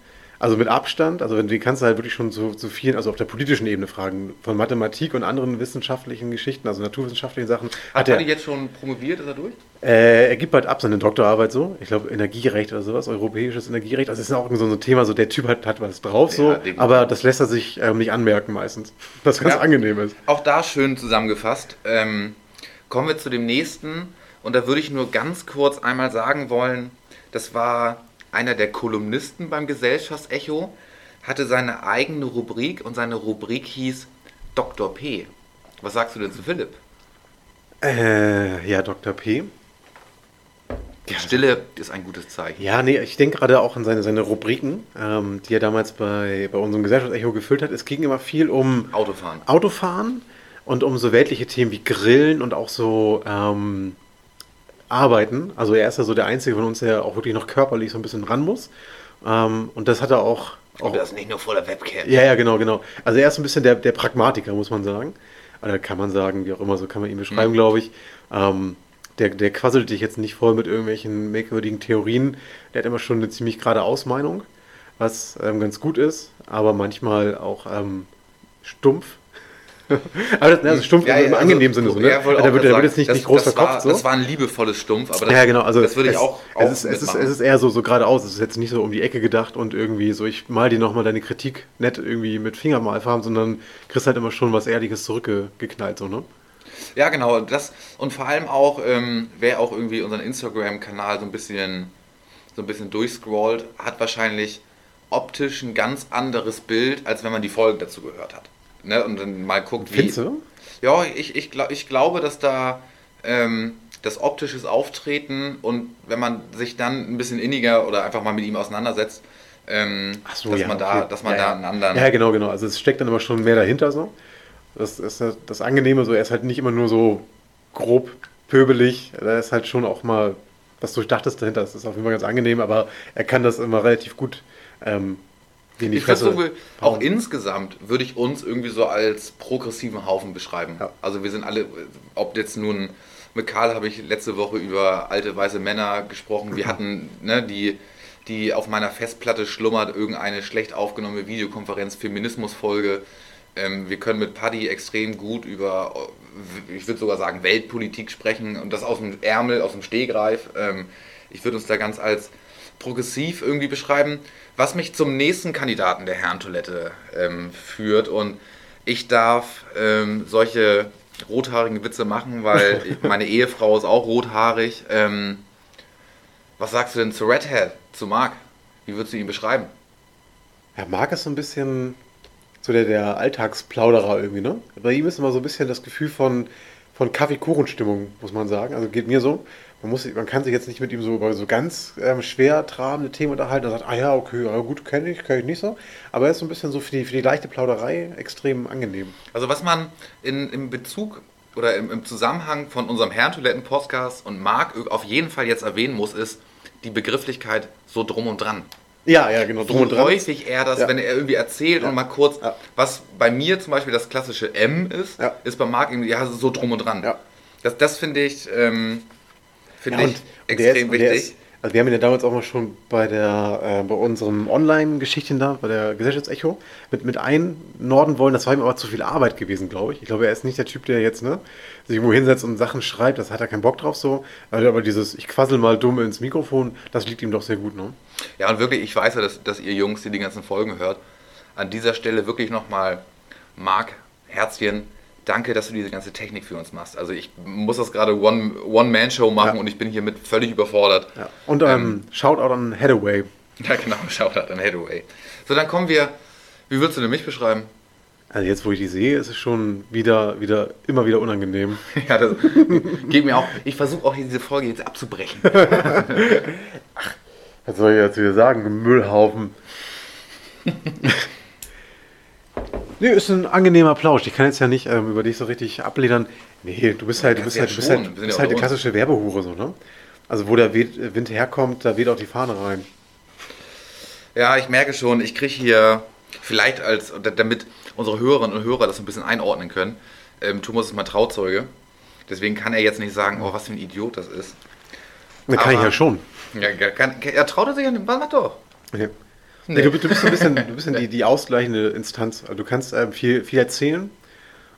Also mit Abstand, also wenn die kannst du halt wirklich schon zu, zu vielen, also auf der politischen Ebene fragen, von Mathematik und anderen wissenschaftlichen Geschichten, also naturwissenschaftlichen Sachen. Hat er, Paddy jetzt schon promoviert? Ist er durch? äh, er gibt bald ab seine Doktorarbeit so. Ich glaube, Energierecht oder sowas, europäisches Energierecht. Also, das ist auch so ein Thema, so der Typ hat, hat was drauf, so. Ja, aber das lässt er sich ähm, nicht anmerken meistens. [laughs] Was ganz Ja. angenehm ist. Auch da schön zusammengefasst. Ähm, kommen wir zu dem nächsten. Und da würde ich nur ganz kurz einmal sagen wollen, das war einer der Kolumnisten beim Gesellschaftsecho, hatte seine eigene Rubrik und seine Rubrik hieß Dr. P. Was sagst du denn zu Philipp? Äh, ja, Dr. P. Die Stille ist ein gutes Zeichen. Ja, nee, ich denke gerade auch an seine, seine Rubriken, ähm, die er damals bei, bei unserem Gesellschaftsecho gefüllt hat. Es ging immer viel um Autofahren. Autofahren und um so weltliche Themen wie Grillen und auch so ähm, Arbeiten. Also er ist ja so der Einzige von uns, der auch wirklich noch körperlich so ein bisschen ran muss. Ähm, und das hat er auch, auch Und das nicht nur vor der Webcam. ja, ja, genau, genau. Also er ist ein bisschen der, der Pragmatiker, muss man sagen. Oder kann man sagen, wie auch immer, so kann man ihn beschreiben, Mhm. glaube ich. Ähm, der, der quasselt dich jetzt nicht voll mit irgendwelchen merkwürdigen Theorien. Der hat immer schon eine ziemlich gerade Ausmeinung, was ähm, ganz gut ist, aber manchmal auch ähm, stumpf. [laughs] aber das, also stumpf Ja, im ja, angenehmen Sinne. So, ne? ja, auch wird, wird jetzt nicht, das, nicht groß das verkopft. War, so. Das war ein liebevolles Stumpf, aber das, Ja, genau. Also das würde ich es, auch, auch es, ist, es, ist, es ist eher so, so geradeaus. Es ist jetzt nicht so um die Ecke gedacht und irgendwie so, ich mal dir nochmal deine Kritik nett irgendwie mit Fingermalfarben, sondern kriegst halt immer schon was Ehrliches zurückgeknallt, so, ne? Ja, genau. Das, und vor allem auch, ähm, wer auch irgendwie unseren Instagram-Kanal so ein bisschen so ein bisschen durchscrollt, hat wahrscheinlich optisch ein ganz anderes Bild, als wenn man die Folgen dazu gehört hat. Ne? Und dann mal guckt, wie. Findest du? Ja, ich, ich, glaub, ich glaube, dass da ähm, das optische Auftreten und wenn man sich dann ein bisschen inniger oder einfach mal mit ihm auseinandersetzt, ähm, so, dass ja, man da, okay. dass man ja, da einen anderen. Ja, genau, genau. Also es steckt dann immer schon mehr dahinter so. Das ist das, das Angenehme, so er ist halt nicht immer nur so grob pöbelig, da ist halt schon auch mal was Durchdachtes dahinter. Das ist auf jeden Fall ganz angenehm, aber er kann das immer relativ gut ähm, in die Ich versuche, Fresse auch hauen. insgesamt würde ich uns irgendwie so als progressiven Haufen beschreiben. Ja. Also wir sind alle, ob jetzt nun, mit Karl habe ich letzte Woche über alte weiße Männer gesprochen. Wir [laughs] hatten, ne, die, die auf meiner Festplatte schlummert, irgendeine schlecht aufgenommene Videokonferenz, Feminismusfolge. Ähm, wir können mit Paddy extrem gut über, ich würde sogar sagen, Weltpolitik sprechen und das aus dem Ärmel, aus dem Stehgreif. Ähm, ich würde uns da ganz als progressiv irgendwie beschreiben, was mich zum nächsten Kandidaten der Herrentoilette ähm, führt. Und ich darf ähm, solche rothaarigen Witze machen, weil [laughs] meine Ehefrau ist auch rothaarig. Ähm, was sagst du denn zu Redhead, zu Mark? Wie würdest du ihn beschreiben? Ja, Marc ist so ein bisschen so der, der Alltagsplauderer irgendwie, ne? Bei ihm ist immer so ein bisschen das Gefühl von, von Kaffee-Kuchen-Stimmung, muss man sagen. Also geht mir so. Man, muss, man kann sich jetzt nicht mit ihm so über so ganz ähm, schwer trabende Themen unterhalten. Er sagt, ah ja, okay, ja, gut, kenne ich, kenne ich nicht so. Aber er ist so ein bisschen so für die, für die leichte Plauderei extrem angenehm. Also was man in, im Bezug oder im, im Zusammenhang von unserem Herrentoiletten-Podcast und Mark auf jeden Fall jetzt erwähnen muss, ist die Begrifflichkeit so drum und dran. Ja, ja, genau. Drum und dran. häufig er das, Ja. wenn er irgendwie erzählt und mal kurz, Ja. was bei mir zum Beispiel das klassische M ist, Ja. ist bei Marc irgendwie, ja, so drum und dran. Ja. Das, das finde ich, ähm, finde Ja, ich extrem ist, wichtig. Ist, also wir haben ihn ja damals auch mal schon bei der äh, bei unserem Online-Geschichtchen da, bei der Gesellschaftsecho, mit, mit einnorden wollen. Das war ihm aber zu viel Arbeit gewesen, glaube ich. Ich glaube, er ist nicht der Typ, der jetzt ne, sich irgendwo hinsetzt und Sachen schreibt. Das hat er keinen Bock drauf so. Aber dieses, ich quassel mal dumm ins Mikrofon, das liegt ihm doch sehr gut, ne? Ja, und wirklich, ich weiß ja, dass, dass ihr Jungs, die die ganzen Folgen hört, an dieser Stelle wirklich nochmal, Marc, Herzchen, danke, dass du diese ganze Technik für uns machst. Also ich muss das gerade One- One-Man-Show machen Ja. und ich bin hiermit völlig überfordert. Ja. Und ähm, Shoutout an Hathaway. Ja, genau, [laughs] Shoutout an Hathaway. So, dann kommen wir, wie würdest du denn mich beschreiben? Also jetzt, wo ich die sehe, ist es schon wieder, wieder, immer wieder unangenehm. [laughs] Ja, das geht mir auch. Ich versuche auch diese Folge jetzt abzubrechen. [laughs] Was soll ich jetzt wieder sagen? Müllhaufen. Nee, ist ein angenehmer Plausch. Ich kann jetzt ja nicht ähm, über dich so richtig abledern. Nee, du bist halt, du kannst bist halt, du bist halt, du bist halt eine klassische Werbehure, so, ne? Also wo der Wind herkommt, da weht auch die Fahne rein. Ja, ich merke schon, ich kriege hier vielleicht als, damit unsere Hörerinnen und Hörer das ein bisschen einordnen können, ähm, Thomas ist mein Trauzeuge. Deswegen kann er jetzt nicht sagen, oh, was für ein Idiot das ist. Da kann ich Aber- ja schon. Ja, kann, kann, er traut sich ja nicht. Mach doch. Nee. Nee, du, du bist ein bisschen, du bist die, die ausgleichende Instanz. Also du kannst ähm, viel, viel erzählen,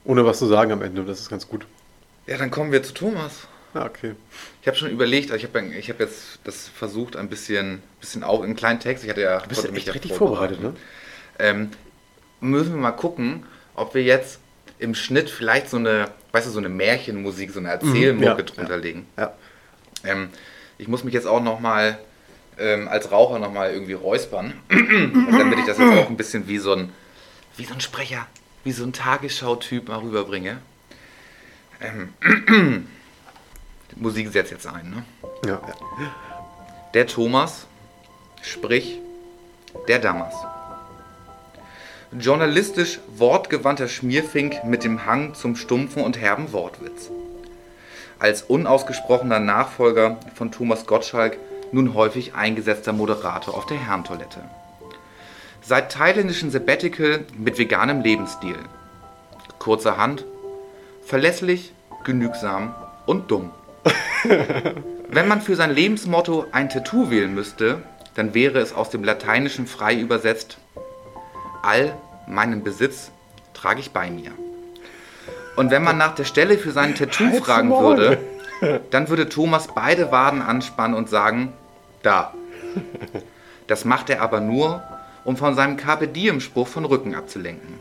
ohne was zu sagen am Ende. Das ist ganz gut. Ja, dann kommen wir zu Thomas. Ja, okay. Ich habe schon überlegt, also ich habe ich hab jetzt das versucht, ein bisschen, bisschen auch in kleinen Text. Ich hatte ja, Du bist ja echt richtig vorbereitet, ne? Ähm, müssen wir mal gucken, ob wir jetzt im Schnitt vielleicht so eine, weißt du, so eine Märchenmusik, so eine Erzählmucke ja, drunter legen. Ja. Ähm, ich muss mich jetzt auch nochmal ähm, als Raucher nochmal irgendwie räuspern, [clears throat] damit ich das jetzt auch ein bisschen wie so ein, wie so ein Sprecher, wie so ein Tagesschau-Typ mal rüberbringe. Ähm, [clears throat] Musik setzt jetzt ein, ne? Ja. Der Thomas, sprich der Damas. Journalistisch wortgewandter Schmierfink mit dem Hang zum stumpfen und herben Wortwitz. Als unausgesprochener Nachfolger von Thomas Gottschalk nun häufig eingesetzter Moderator auf der Herrentoilette. Seit thailändischen Sabbatical mit veganem Lebensstil. Kurzerhand, verlässlich, genügsam und dumm. [laughs] Wenn man für sein Lebensmotto ein Tattoo wählen müsste, dann wäre es aus dem Lateinischen frei übersetzt: All meinen Besitz trage ich bei mir. Und wenn man nach der Stelle für sein Tattoo fragen würde, [laughs] dann würde Thomas beide Waden anspannen und sagen: Da. Das macht er aber nur, um von seinem Carpe Diem-Spruch von Rücken abzulenken.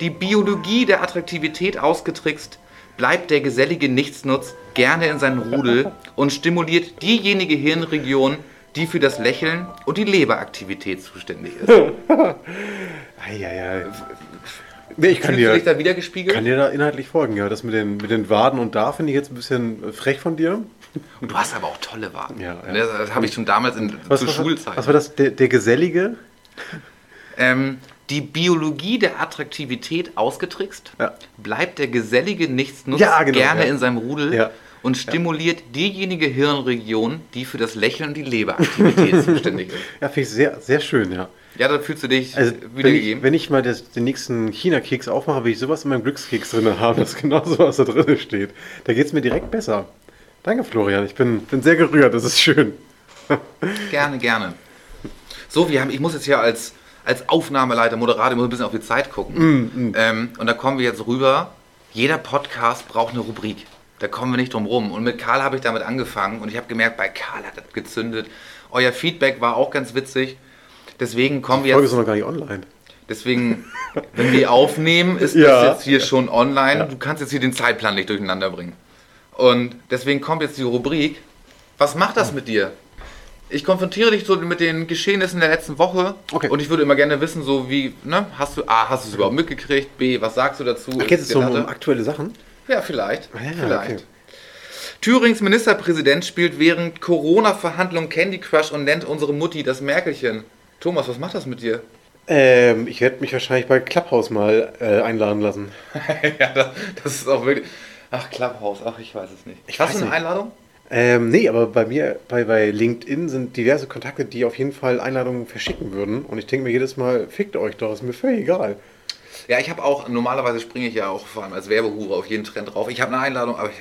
Die Biologie der Attraktivität ausgetrickst, bleibt der gesellige Nichtsnutz gerne in seinem Rudel und stimuliert diejenige Hirnregion, die für das Lächeln und die Leberaktivität zuständig ist. [laughs] Eieiei. Nee, ich kann Fühlst du dich dir, da wieder gespiegelt? kann dir da inhaltlich folgen, ja. Das mit den, mit den Waden und da finde ich jetzt ein bisschen frech von dir. Und du hast aber auch tolle Waden. Ja, ja. Das, das habe ich schon damals in, Was, zur was, Schulzeit. was war das? Der, der Gesellige? Ähm, die Biologie der Attraktivität ausgetrickst, Ja. bleibt der gesellige Nichtsnutz Ja, genau, gerne ja. in seinem Rudel Ja. und stimuliert diejenige Hirnregion, die für das Lächeln und die Leberaktivität [laughs] zuständig ist. Ja, finde ich sehr, sehr schön, ja. Ja, da fühlst du dich Also, wenn ich, wiedergegeben. wenn ich mal das, den nächsten China-Keks aufmache, will ich sowas in meinem Glückskeks drin haben, dass genau sowas da drin steht. Da geht es mir direkt besser. Danke, Florian. Ich bin, bin sehr gerührt. Das ist schön. [laughs] Gerne, gerne. So, wir haben, ich muss jetzt hier als, als Aufnahmeleiter, Moderator, ich muss ein bisschen auf die Zeit gucken. Ähm, und da kommen wir jetzt rüber. Jeder Podcast braucht eine Rubrik. Da kommen wir nicht drum rum. Und mit Karl habe ich damit angefangen und ich habe gemerkt, bei Karl hat das gezündet. Euer Feedback war auch ganz witzig. Deswegen kommen Die wir Folge ist jetzt. noch gar nicht online. Deswegen, wenn wir [laughs] aufnehmen, ist Ja. das jetzt hier schon online. Ja. Du kannst jetzt hier den Zeitplan nicht durcheinander bringen. Und deswegen kommt jetzt die Rubrik. Was macht das mit dir? Ich konfrontiere dich so mit den Geschehnissen der letzten Woche Okay. und ich würde immer gerne wissen, so wie, ne, hast du, A, hast du es überhaupt mitgekriegt, B, was sagst du dazu? Ach, geht es so um, aktuelle Sachen? Ja, vielleicht. Ah, ja, vielleicht. okay. Thürings Ministerpräsident spielt während Corona-Verhandlungen Candy Crush und nennt unsere Mutti das Merkelchen. Thomas, was macht das mit dir? Ähm, ich werde mich wahrscheinlich bei Clubhouse mal äh, einladen lassen. [laughs] ja, das, das ist auch wirklich. Ach, Clubhouse, ach, ich weiß es nicht. Ich Hast du eine nicht. Einladung? Ähm, nee, aber bei mir, bei, bei LinkedIn sind diverse Kontakte, die auf jeden Fall Einladungen verschicken würden. Und ich denke mir jedes Mal, fickt euch doch, ist mir völlig egal. Ja, ich habe auch, normalerweise springe ich ja auch vor allem als Werbehure auf jeden Trend drauf. Ich habe eine Einladung, aber ich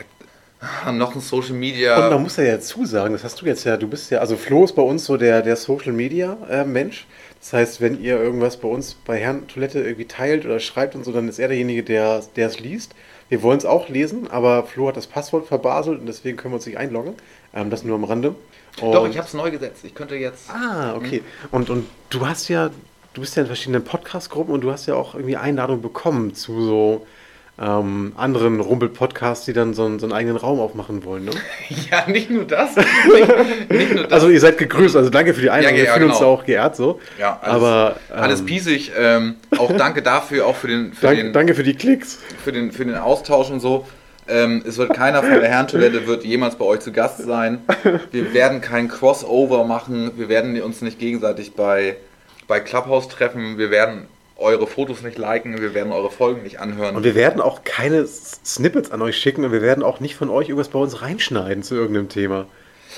habe noch ein Social Und Media. man muss ja dazu sagen, das hast du jetzt ja, du bist ja, also Flo ist bei uns so der, der Social Media äh, Mensch. Das heißt, wenn ihr irgendwas bei uns bei Herrn Toilette irgendwie teilt oder schreibt und so, dann ist er derjenige, der der es liest. Wir wollen es auch lesen, aber Flo hat das Passwort verbaselt und deswegen können wir uns nicht einloggen. Ähm, das nur am Rande. Doch, Und- ich habe es neu gesetzt. Ich könnte jetzt. Ah, okay. Und, und du hast ja, du bist ja in verschiedenen Podcast-Gruppen und du hast ja auch irgendwie Einladungen bekommen zu so ähm, anderen Rumpel-Podcasts, die dann so, einen- so einen eigenen Raum aufmachen wollen, ne? [laughs] Ja, nicht nur das. Nicht, [laughs] nicht nur das. Also ihr seid gegrüßt, also danke für die Einladung, Ja, ja, wir fühlen uns genau. auch geehrt so. ja, alles, aber ähm, alles piesig. Ähm, auch [laughs] danke dafür, auch für den, für danke, den, danke für die Klicks. für den, für den Austausch und so. Ähm, es wird keiner von der Herrentoilette wird jemals bei euch zu Gast sein. Wir werden kein Crossover machen. Wir werden uns nicht gegenseitig bei, bei Clubhouse treffen. Wir werden eure Fotos nicht liken. Wir werden eure Folgen nicht anhören. Und wir werden auch keine Snippets an euch schicken und wir werden auch nicht von euch irgendwas bei uns reinschneiden zu irgendeinem Thema.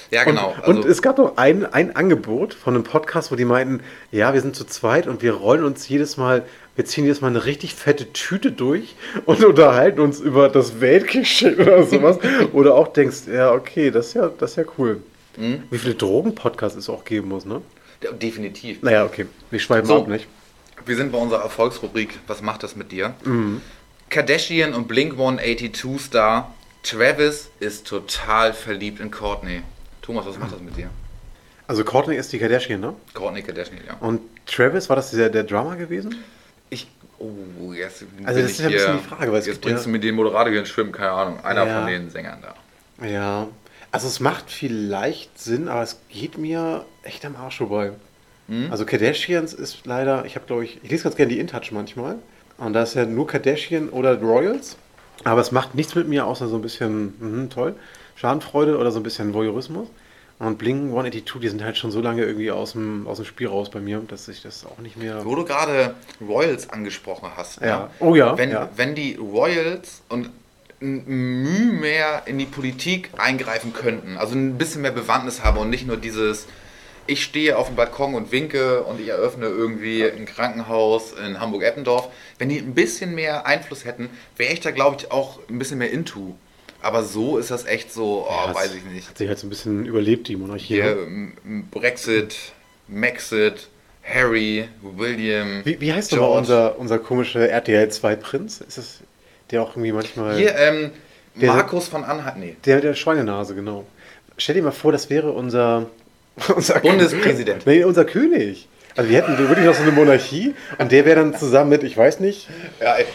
ja, genau. Und, und es gab noch ein, ein Angebot von einem Podcast, wo die meinten, ja, wir sind zu zweit und wir rollen uns jedes Mal, wir ziehen jedes Mal eine richtig fette Tüte durch und [laughs] unterhalten uns über das Weltgeschehen oder sowas. [laughs] oder auch denkst, ja, okay, das ist ja, das ist ja cool. Mhm. Wie viele Drogen-Podcasts es auch geben muss, ne? Definitiv. Naja, okay, wir schweifen So. ab, nicht? Wir sind bei unserer Erfolgsrubrik. Was macht das mit dir? Mhm. Kardashian und Blink 182 Star Travis ist total verliebt in Courtney. Thomas, was macht das mit dir? Also Courtney ist die Kardashian, ne? Courtney Kardashian, ja. Und Travis, war das der, der Drama gewesen? Ich. Oh, jetzt Also das ist ja ein bisschen die Frage, weil es Jetzt bringst ja- du mir den Moderator hier ins Schwimmen, keine Ahnung. Einer Ja. von den Sängern da. Ja. Also es macht vielleicht Sinn, aber es geht mir echt am Arsch vorbei. Hm? Also Kardashians ist leider, ich habe glaube ich, ich lese ganz gerne die InTouch manchmal. Und da ist ja nur Kardashian oder Royals. Aber es macht nichts mit mir, außer so ein bisschen, mhm, toll, Schadenfreude oder so ein bisschen Voyeurismus. Und Blink 182, die sind halt schon so lange irgendwie aus dem, aus dem Spiel raus bei mir, dass ich das auch nicht mehr... Wo du gerade Royals angesprochen hast. Ja. ne? Oh ja, Wenn, ja. wenn die Royals und ein Mühe mehr in die Politik eingreifen könnten, also ein bisschen mehr Bewandtnis haben und nicht nur dieses, ich stehe auf dem Balkon und winke und ich eröffne irgendwie ein Krankenhaus in Hamburg-Eppendorf. Wenn die ein bisschen mehr Einfluss hätten, wäre ich da, glaube ich, auch ein bisschen mehr into. Aber so ist das echt so, oh, Ja, weiß ich nicht. Hat sich halt so ein bisschen überlebt, die Monarchie. Hier, ne? Brexit, Maxit, Harry, William. Wie, wie heißt nochmal unser, unser komischer RTL 2 Prinz? Ist es der auch irgendwie manchmal... Hier, ähm, Der- Markus von Anhalt, nee. Der mit der Schweinenase, genau. Stell dir mal vor, das wäre unser, [laughs] unser Bundespräsident. Nee, unser König. Also wir hätten wirklich noch so eine Monarchie und der wäre dann zusammen mit, ich weiß nicht, Ja, ey,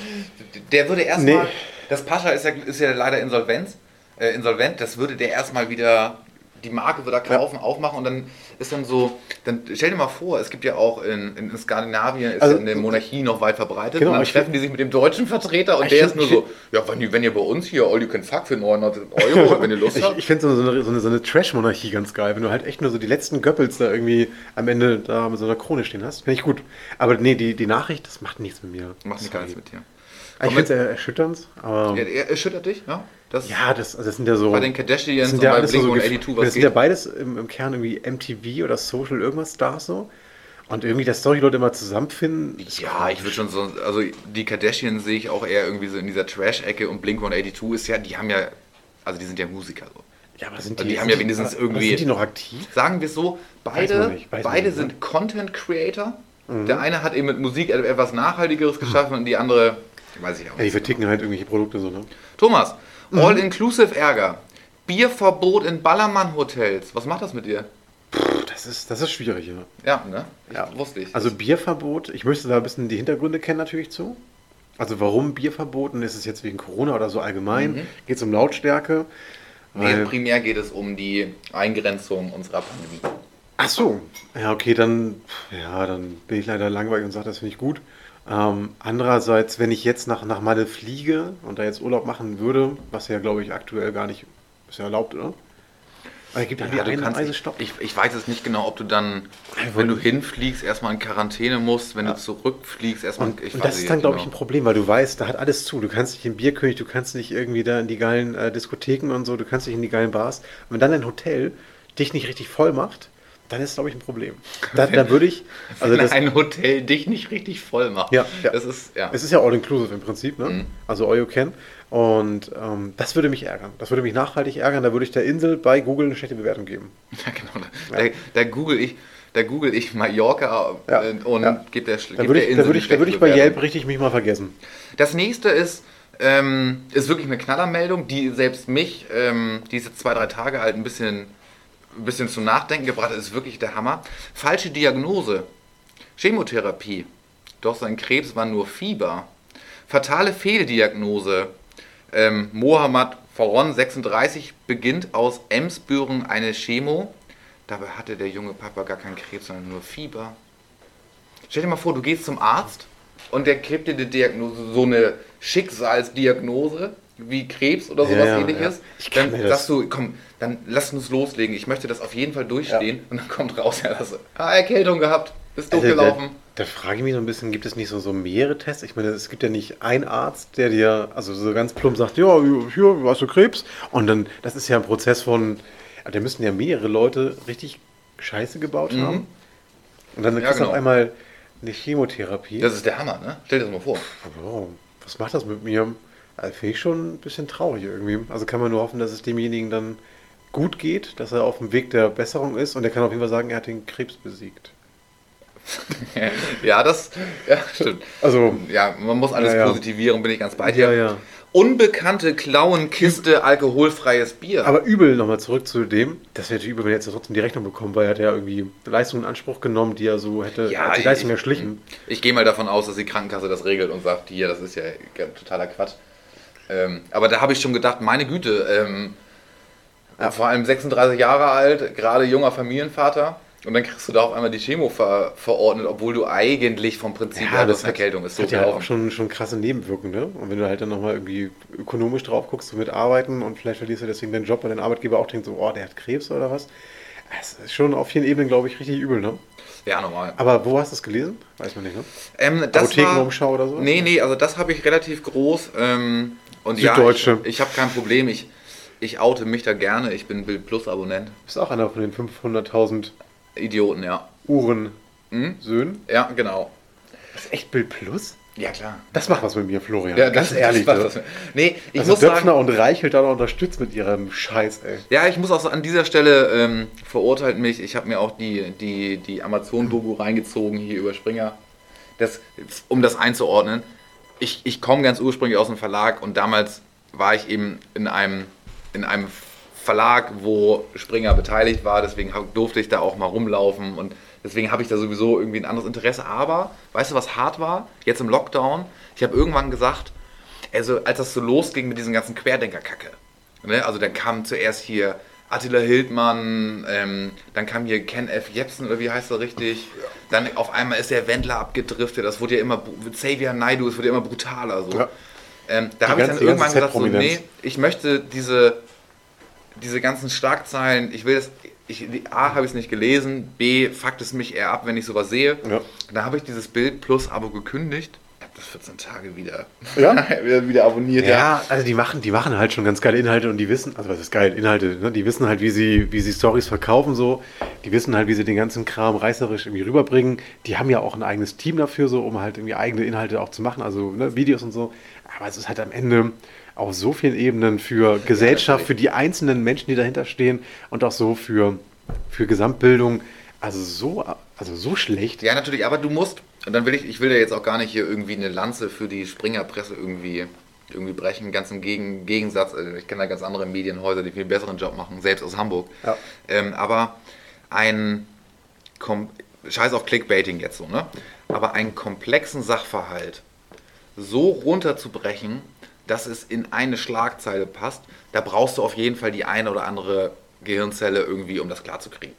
der würde erstmal, Nee. das Pascha ist ja, ist ja leider Insolvenz, äh, insolvent, das würde der erstmal wieder die Marke wird da kaufen, aufmachen und dann ist dann so, dann stell dir mal vor, es gibt ja auch in, in, in Skandinavien, ist Also- ja eine Monarchie noch weit verbreitet Genau, und dann treffen die sich mit dem deutschen Vertreter und der ist nur so, ja, wenn, ihr- wenn ihr bei uns hier all you can fuck für 900 Euro, wenn ihr Lust [laughs] Ich, habt. ich finde so eine, so eine, so eine Trash-Monarchie ganz geil, wenn du halt echt nur so die letzten Göppels da irgendwie am Ende da mit so einer Krone stehen hast. Finde ich gut. Aber nee, die, die Nachricht, das macht nichts mit mir. Macht nichts mit dir. Ich finde es erschütternd, aber. Ja, er erschüttert dich, ja? Das Ja, das, also das sind ja so. bei den Kardashians das und sind ja bei alles so, Blink Gef- 182, das was sind ja beides im, im Kern irgendwie MTV oder Social irgendwas Stars so. Und irgendwie, dass solche Leute immer zusammenfinden. Ja, ich würde schon so, also die Kardashians sehe ich auch eher irgendwie so in dieser Trash-Ecke und Blink 182 ist ja, die haben ja, also die sind ja Musiker so. Ja, aber sind Also die, die haben sind ja wenigstens irgendwie- Sind die noch aktiv? Sagen wir es so, beide, nicht, beide nicht, ne? sind Content Creator. Der eine hat eben mit Musik etwas Nachhaltigeres geschaffen [laughs] und die andere, weiß ich auch Ja, die nicht. verticken halt irgendwelche Produkte so, ne? Thomas, Mhm. All-Inclusive Ärger. Bierverbot in Ballermann-Hotels. Was macht das mit dir? Puh, Das ist, das ist schwierig, ja. Ja, ne? Ich, Ja. Wusste ich. Also Bierverbot, ich möchte da ein bisschen die Hintergründe kennen natürlich zu. Also warum Bierverbot? Und ist es jetzt wegen Corona oder so allgemein? Mhm. Geht es um Lautstärke? nee, primär geht es um die Eingrenzung unserer Pandemie. Ach so. Ja, okay, dann, ja, dann bin ich leider langweilig und sage, das finde ich gut. Ähm, andererseits, wenn ich jetzt nach, nach Malle fliege und da jetzt Urlaub machen würde, was ja, glaube ich, aktuell gar nicht ist ja erlaubt, oder? Aber es gibt halt Ja, die einen Reisestopp. ich, ich weiß jetzt nicht genau, ob du dann, Ja, wenn du hinfliegst, erstmal in Quarantäne musst, wenn Ja. du zurückfliegst, erstmal. Und, ich und das ist dann, glaube ich, genau. ein Problem, weil du weißt, da hat alles zu. Du kannst nicht in Bierkönig, du kannst nicht irgendwie da in die geilen äh, Diskotheken und so, du kannst nicht in die geilen Bars. Und wenn dann ein Hotel dich nicht richtig voll macht, dann ist, glaube ich, ein Problem. [laughs] Da, dann würde ich, also wenn das, ein Hotel dich nicht richtig voll macht. Ja, ja. Das ist, ja. es ist ja all-inclusive im Prinzip, ne? Mhm. also all you can. Und ähm, das würde mich ärgern. Das würde mich nachhaltig ärgern. Da würde ich der Insel bei Google eine schlechte Bewertung geben. [laughs] Ja, genau. Da, da google ich, da google ich Mallorca Ja, äh, und ja. gebe der, Da geb würde ich, da Insel würde ich, da würde ich schlechte bei Yelp richtig mich mal vergessen. Das nächste ist, ähm, ist wirklich eine Knallermeldung, die selbst mich, ähm, die ist jetzt zwei, drei Tage alt, ein bisschen, ein bisschen zum Nachdenken gebracht hat. Das ist wirklich der Hammer. Falsche Diagnose. Chemotherapie. Doch sein Krebs war nur Fieber. Fatale Fehldiagnose. Ähm, Mohammad Faron, 36, beginnt aus Emsbüren eine Chemo. Dabei hatte der junge Papa gar keinen Krebs, sondern nur Fieber. Stell dir mal vor, du gehst zum Arzt und der gibt dir die Diagnose, so eine Schicksalsdiagnose wie Krebs oder sowas ja, ähnliches. ja. Ich kann Dann mir das- sagst du, komm, dann lass uns loslegen. Ich möchte das auf jeden Fall durchstehen. Und dann kommt raus, ja, das ah, Erkältung gehabt, ist Also, durchgelaufen. Da, da frage ich mich so ein bisschen, gibt es nicht so, so mehrere Tests? Ich meine, es gibt ja nicht einen Arzt, der dir, also so ganz plump sagt, ja, hier, hast du Krebs? Und dann, das ist ja ein Prozess von, da müssen ja mehrere Leute richtig Scheiße gebaut Mhm. haben. Und dann Ja, kriegst du genau. auf einmal eine Chemotherapie. Das ist der Hammer, ne? Stell dir das mal vor. Oh, was macht das mit mir? Also, Finde ich schon ein bisschen traurig irgendwie. Also kann man nur hoffen, dass es demjenigen dann gut geht, dass er auf dem Weg der Besserung ist und er kann auf jeden Fall sagen, er hat den Krebs besiegt. [laughs] ja, das ja, stimmt. Also, Ja, man muss alles Ja, positivieren, bin ich ganz bei dir. ja, ja. Unbekannte Klauenkiste alkoholfreies Bier. Aber übel nochmal zurück zu dem, das wäre natürlich übel, wenn er jetzt trotzdem die Rechnung bekommen, weil er hat ja irgendwie Leistungen in Anspruch genommen, die er so hätte, Ja, die ich- Leistung erschlichen. Ich gehe mal davon aus, dass die Krankenkasse das regelt und sagt, hier, das ist ja totaler Quatsch. Ähm, aber da habe ich schon gedacht, meine Güte, ähm, vor allem 36 Jahre alt, gerade junger Familienvater. Und dann kriegst du da auf einmal die Chemo ver verordnet, obwohl du eigentlich vom Prinzip her das Erkältung ist. das hat ja auch schon, schon krasse Nebenwirkungen, ne? Und wenn du halt dann nochmal irgendwie ökonomisch drauf guckst, so mit Arbeiten und vielleicht verlierst du deswegen deinen Job, weil dein Arbeitgeber auch denkt so, oh, der hat Krebs oder was. Es ist schon auf vielen Ebenen, glaube ich, richtig übel, ne? Ja, normal. Aber wo hast du es gelesen? Weiß man nicht, ne? Ähm, das Apothekenumschau oder so? Nee, nee, also das habe ich relativ groß. Ähm, und Süddeutsche. ja, ich, ich habe kein Problem. Ich, ich oute mich da gerne. Ich bin Bild Plus Abonnent. Du bist auch einer von den 500.000 Idioten, ja. Uhren Hm? Söhnen. Ja, genau. Das ist echt Bild Plus? Ja, klar. Das macht was mit mir, Florian. Ja, ganz das- ehrlich. das- ne? das- Nee, ich also muss Döpfner sagen, und Reichelt da noch unterstützt mit ihrem Scheiß, ey. ja, ich muss auch so an dieser Stelle ähm, verurteilt mich. Ich habe mir auch die, die, die Amazon-Doku reingezogen hier über Springer. Das, um das einzuordnen. Ich, ich komme ganz ursprünglich aus dem Verlag und damals war ich eben in einem, in einem Verlag, wo Springer beteiligt war. Deswegen durfte ich da auch mal rumlaufen und deswegen habe ich da sowieso irgendwie ein anderes Interesse. Aber weißt du, was hart war? Jetzt im Lockdown. Ich habe irgendwann gesagt, also als das so losging mit diesen ganzen Querdenker-Kacke. Ne? Also dann kam zuerst hier Attila Hildmann, ähm, dann kam hier Ken F. Jepsen oder wie heißt er richtig? Dann auf einmal ist der Wendler abgedriftet, das wurde ja immer, Xavier Naidu, es wurde ja immer brutaler so. Ja. Ähm, da habe ich dann irgendwann gesagt, so, nee, ich möchte diese, diese ganzen Schlagzeilen, ich will das, ich, A, habe ich es nicht gelesen, B, fuckt es mich eher ab, wenn ich sowas sehe. Ja. Da habe ich dieses Bild plus Abo gekündigt. Ich habe das 14 Tage wieder, Ja? [laughs] wieder, wieder abonniert. Ja, also die machen, die machen halt schon ganz geile Inhalte und die wissen, also was ist geil, Inhalte, ne? die wissen halt, wie sie, wie sie Stories verkaufen so, die wissen halt, wie sie den ganzen Kram reißerisch irgendwie rüberbringen. Die haben ja auch ein eigenes Team dafür, so, um halt irgendwie eigene Inhalte auch zu machen, also ne, Videos und so. Aber es ist halt am Ende auf so vielen Ebenen für Gesellschaft, für die einzelnen Menschen, die dahinter stehen und auch so für, für Gesamtbildung, also so, also so schlecht. Ja, natürlich, aber du musst, und dann will ich, ich will ja jetzt auch gar nicht hier irgendwie eine Lanze für die Springerpresse irgendwie, irgendwie brechen, ganz im Gegen, Gegensatz, also ich kenne da ganz andere Medienhäuser, die viel besseren Job machen, selbst aus Hamburg. Ja. Ähm, aber ein, scheiß auf Clickbaiting jetzt so, ne? Aber einen komplexen Sachverhalt so runterzubrechen, dass es in eine Schlagzeile passt, da brauchst du auf jeden Fall die eine oder andere Gehirnzelle irgendwie, um das klarzukriegen.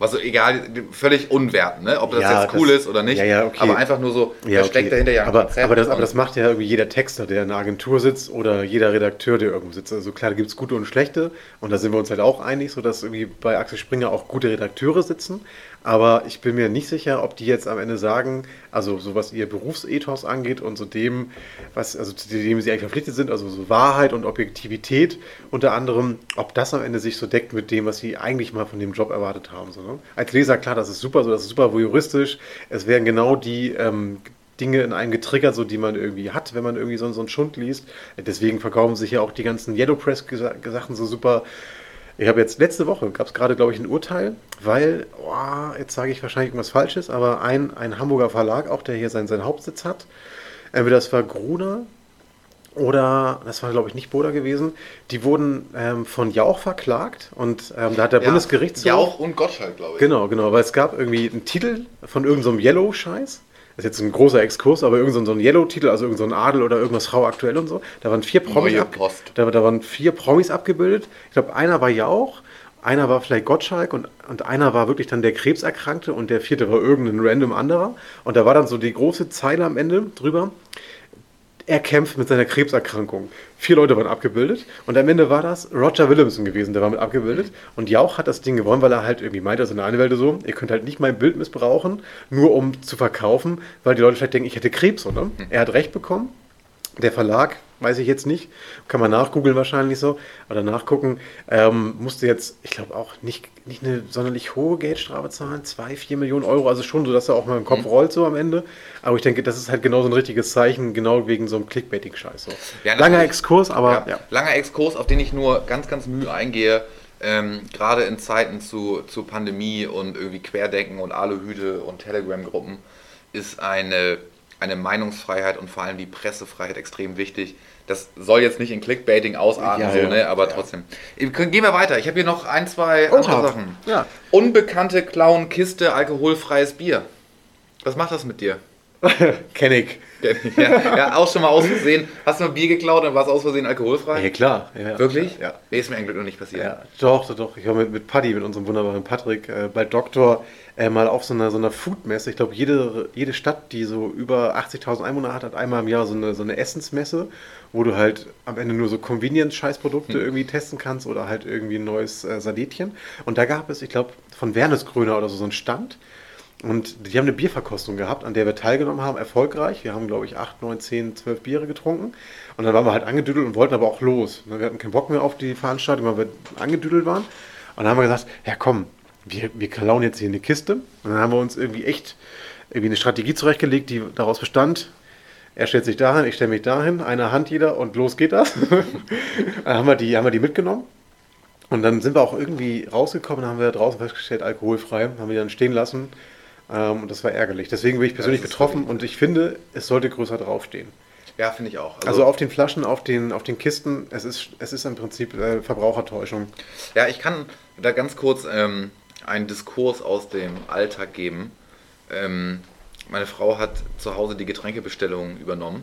Was so egal, völlig unwerten, ne? ob das Ja, jetzt cool das- ist oder nicht. ja, ja, okay. Aber einfach nur so, Ja, da steckt okay. dahinter ja aber, aber, das, aber das macht ja irgendwie jeder Texter, der in einer Agentur sitzt oder jeder Redakteur, der irgendwo sitzt. Also klar, da gibt es gute und schlechte und da sind wir uns halt auch einig, so dass irgendwie bei Axel Springer auch gute Redakteure sitzen. Aber ich bin mir nicht sicher, ob die jetzt am Ende sagen, also so was ihr Berufsethos angeht und so dem, was, also zu dem sie eigentlich verpflichtet sind, also so Wahrheit und Objektivität unter anderem, ob das am Ende sich so deckt mit dem, was sie eigentlich mal von dem Job erwartet haben. So, ne? Als Leser, klar, das ist super, so das ist super voyeuristisch. Es werden genau die ähm, Dinge in einem getriggert, so die man irgendwie hat, wenn man irgendwie so, so einen Schund liest. Deswegen verkaufen sich ja auch die ganzen Yellow Press Gesa- Sachen so super. Ich habe jetzt letzte Woche, gab es gerade, glaube ich, ein Urteil, weil, oh, jetzt sage ich wahrscheinlich irgendwas Falsches, aber ein, ein Hamburger Verlag, auch der hier seinen, seinen Hauptsitz hat, entweder das war Gruner oder, das war glaube ich nicht Boda gewesen, die wurden ähm, von Jauch verklagt und ähm, da hat der Ja, Bundesgerichtshof... Jauch und Gottschalk, glaube ich. Genau, genau, weil es gab irgendwie einen Titel von irgendeinem Yellow-Scheiß. Das ist jetzt ein großer Exkurs, aber irgendein so ein Yellow-Titel, also irgendein so ein Adel oder irgendwas Frau aktuell und so. Da waren vier Promis, ab, da, da waren vier Promis abgebildet. Ich glaube, einer war Jauch, einer war vielleicht Gottschalk und, und einer war wirklich dann der Krebserkrankte und der vierte war irgendein random anderer. Und da war dann so die große Zeile am Ende drüber er kämpft mit seiner Krebserkrankung. Vier Leute waren abgebildet und am Ende war das Roger Williamson gewesen, der war mit abgebildet. Und Jauch hat das Ding gewonnen, weil er halt irgendwie meinte, also in der Anwälte so, ihr könnt halt nicht mein Bild missbrauchen, nur um zu verkaufen, weil die Leute vielleicht denken, ich hätte Krebs, oder? Er hat recht bekommen. Der Verlag, weiß ich jetzt nicht, kann man nachgoogeln wahrscheinlich so, oder nachgucken, ähm, musste jetzt, ich glaube auch nicht, nicht eine sonderlich hohe Geldstrafe zahlen, zwei, vier Millionen Euro, also schon so, dass er auch mal im Mhm. Kopf rollt so am Ende. Aber ich denke, das ist halt genau so ein richtiges Zeichen, genau wegen so einem Clickbaiting-Scheiß. So. Ja, Langer. Exkurs, aber ja. ja. Langer Exkurs, auf den ich nur ganz, ganz mühe eingehe. Ähm, Gerade in Zeiten zu, zu Pandemie und irgendwie Querdenken und Aluhüte und Telegram-Gruppen ist eine, eine Meinungsfreiheit und vor allem die Pressefreiheit extrem wichtig. Das soll jetzt nicht in Clickbaiting ausarten, Ja, so, ja. ne? aber Ja. trotzdem. Gehen wir weiter. Ich habe hier noch ein, zwei Oha. andere Sachen. Unbekannte Clown-Kiste, alkoholfreies Bier. Was macht das mit dir? [laughs] Kenn ich. ja, ja, auch schon mal aus Versehen. Hast du mal Bier geklaut und warst aus Versehen alkoholfrei? Ja, klar. Ja. Wirklich? Ja. Nee, ist mir eigentlich noch nicht passiert. Ja, doch, doch, doch. Ich war mit, mit Paddy, mit unserem wunderbaren Patrick, äh, bei Doktor äh, mal auf so einer, so einer Foodmesse. Ich glaube, jede, jede Stadt, die so über 80.000 Einwohner hat, hat einmal im Jahr so eine, so eine Essensmesse, wo du halt am Ende nur so Convenience-Scheißprodukte irgendwie testen kannst oder halt irgendwie ein neues äh, Salatchen. Und da gab es, ich glaube, von Wernesgröner oder so, so einen Stand. Und die haben eine Bierverkostung gehabt, an der wir teilgenommen haben, erfolgreich. Wir haben, glaube ich, 8, 9, 10, 12 Biere getrunken. Und dann waren wir halt angedüdelt und wollten aber auch los. Wir hatten keinen Bock mehr auf die Veranstaltung, weil wir angedüdelt waren. Und dann haben wir gesagt, ja komm, wir, wir klauen jetzt hier eine Kiste. Und dann haben wir uns irgendwie echt irgendwie eine Strategie zurechtgelegt, die daraus bestand, er stellt sich dahin, ich stelle mich dahin, eine Hand jeder und los geht das. [laughs] dann haben wir die, haben wir die mitgenommen. Und dann sind wir auch irgendwie rausgekommen, haben wir draußen festgestellt, alkoholfrei, haben wir dann stehen lassen. Ähm, und das war ärgerlich. Deswegen bin ich persönlich betroffen und ich finde, es sollte größer draufstehen. Ja, finde ich auch. Also, auf den Flaschen, auf den, auf den Kisten, es ist, es ist im Prinzip äh, Verbrauchertäuschung. Ja, ich kann da ganz kurz ähm, einen Diskurs aus dem Alltag geben. Ähm, meine Frau hat zu Hause die Getränkebestellung übernommen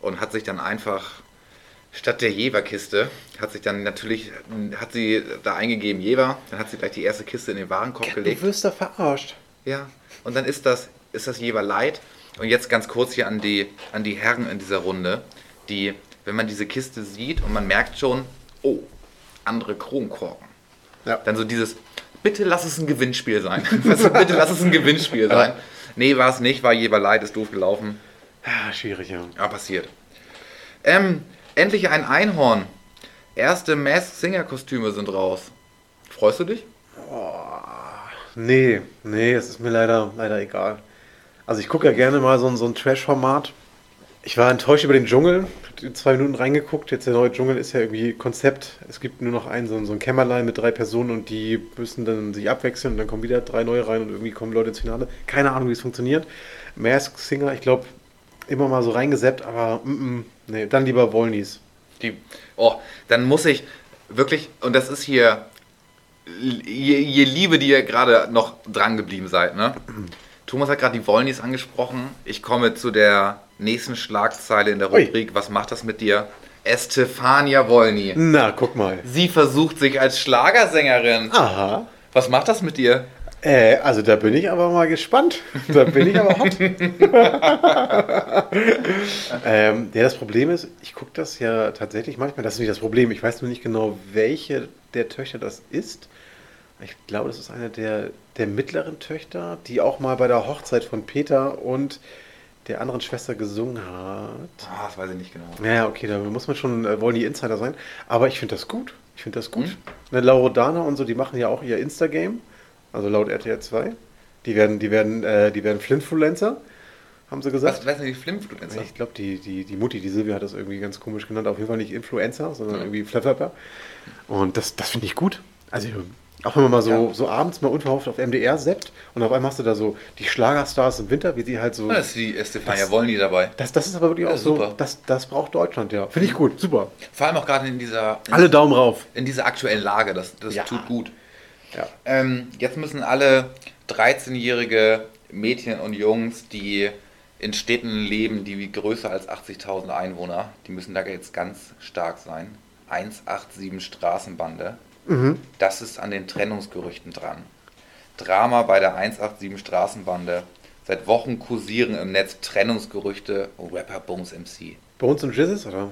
und hat sich dann einfach Statt der Jever-Kiste hat sich dann natürlich, hat sie da eingegeben Jever, dann hat sie gleich die erste Kiste in den Warenkorb gelegt. Du wirst da verarscht. Ja, und dann ist das, ist das Jever Light. Und jetzt ganz kurz hier an die, an die Herren in dieser Runde, die, wenn man diese Kiste sieht und man merkt schon, oh, andere Kronkorken. Ja. Dann so dieses, bitte lass es ein Gewinnspiel sein. [laughs] Also, bitte lass es ein Gewinnspiel sein. Nee, war es nicht, war Jever Light, ist doof gelaufen. Ja, schwierig, ja. Ja, passiert. Ähm, endlich ein Einhorn. Erste Masked Singer Kostüme sind raus. Freust du dich? Nee, nee, es ist mir leider, leider egal. Also ich gucke ja gerne mal so, ein- so ein Trash-Format. Ich war enttäuscht über den Dschungel. In zwei Minuten reingeguckt. Jetzt der neue Dschungel ist ja irgendwie Konzept. Es gibt nur noch einen, so, ein- so ein Kämmerlein mit drei Personen und die müssen dann sich abwechseln und dann kommen wieder drei neue rein und irgendwie kommen Leute ins Finale. Keine Ahnung, wie es funktioniert. Mask Singer, ich glaube, immer mal so reingeseppt, aber mm, mm, nee, dann lieber Wollnies. Die, oh, dann muss ich wirklich, und das ist hier, je, je Liebe, die ihr gerade noch dran geblieben seid, ne? Thomas hat gerade die Wollnis angesprochen. Ich komme zu der nächsten Schlagzeile in der Ui. Rubrik. Was macht das mit dir? Estefania Wollny. Na, guck mal. Sie versucht sich als Schlagersängerin. Aha. Was macht das mit dir? Äh, also da bin ich aber mal gespannt. Da bin ich aber hot. [laughs] ähm, ja, das Problem ist, ich gucke das ja tatsächlich manchmal, das ist nicht das Problem, ich weiß nur nicht genau, welche der Töchter das ist. Ich glaube, das ist eine der, der mittleren Töchter, die auch mal bei der Hochzeit von Peter und der anderen Schwester gesungen hat. Ah, das weiß ich nicht genau. Ja, okay, da muss man schon, äh, wollen die Insider sein. Aber ich finde das gut. Ich finde das gut. Ne, Laura Dana und so, die machen ja auch ihr Insta-Game. Also laut RTL 2. Die werden, die werden, äh, die werden Flinfluencer, haben sie gesagt. Was, was sind die Flimfluencer? Ich glaube, die, die, die Mutti, die Silvia hat das irgendwie ganz komisch genannt. Auf jeden Fall nicht Influencer, sondern Ja. irgendwie Flapperper. Und das, das finde ich gut. Also, auch wenn man mal so, Ja. so abends mal unverhofft auf MDR seppt und auf einmal hast du da so die Schlagerstars im Winter, wie sie halt so. Da ist die Estefania Das- Wollny dabei. Das, das ist aber wirklich Ja, auch so. super. Das, das braucht Deutschland, ja. Finde ich gut, super. Vor allem auch gerade in dieser, in, Alle Daumen rauf. in dieser aktuellen Lage. Das, das Ja. tut gut. Ja. Ähm, jetzt müssen alle 13-jährige Mädchen und Jungs, die in Städten leben, die wie größer als 80.000 Einwohner, die müssen da jetzt ganz stark sein. 187 Straßenbande. Das ist an den Trennungsgerüchten dran. Drama bei der 187 Straßenbande. Seit Wochen kursieren im Netz Trennungsgerüchte Rapper Bums MC. Uns im Jizzes, oder?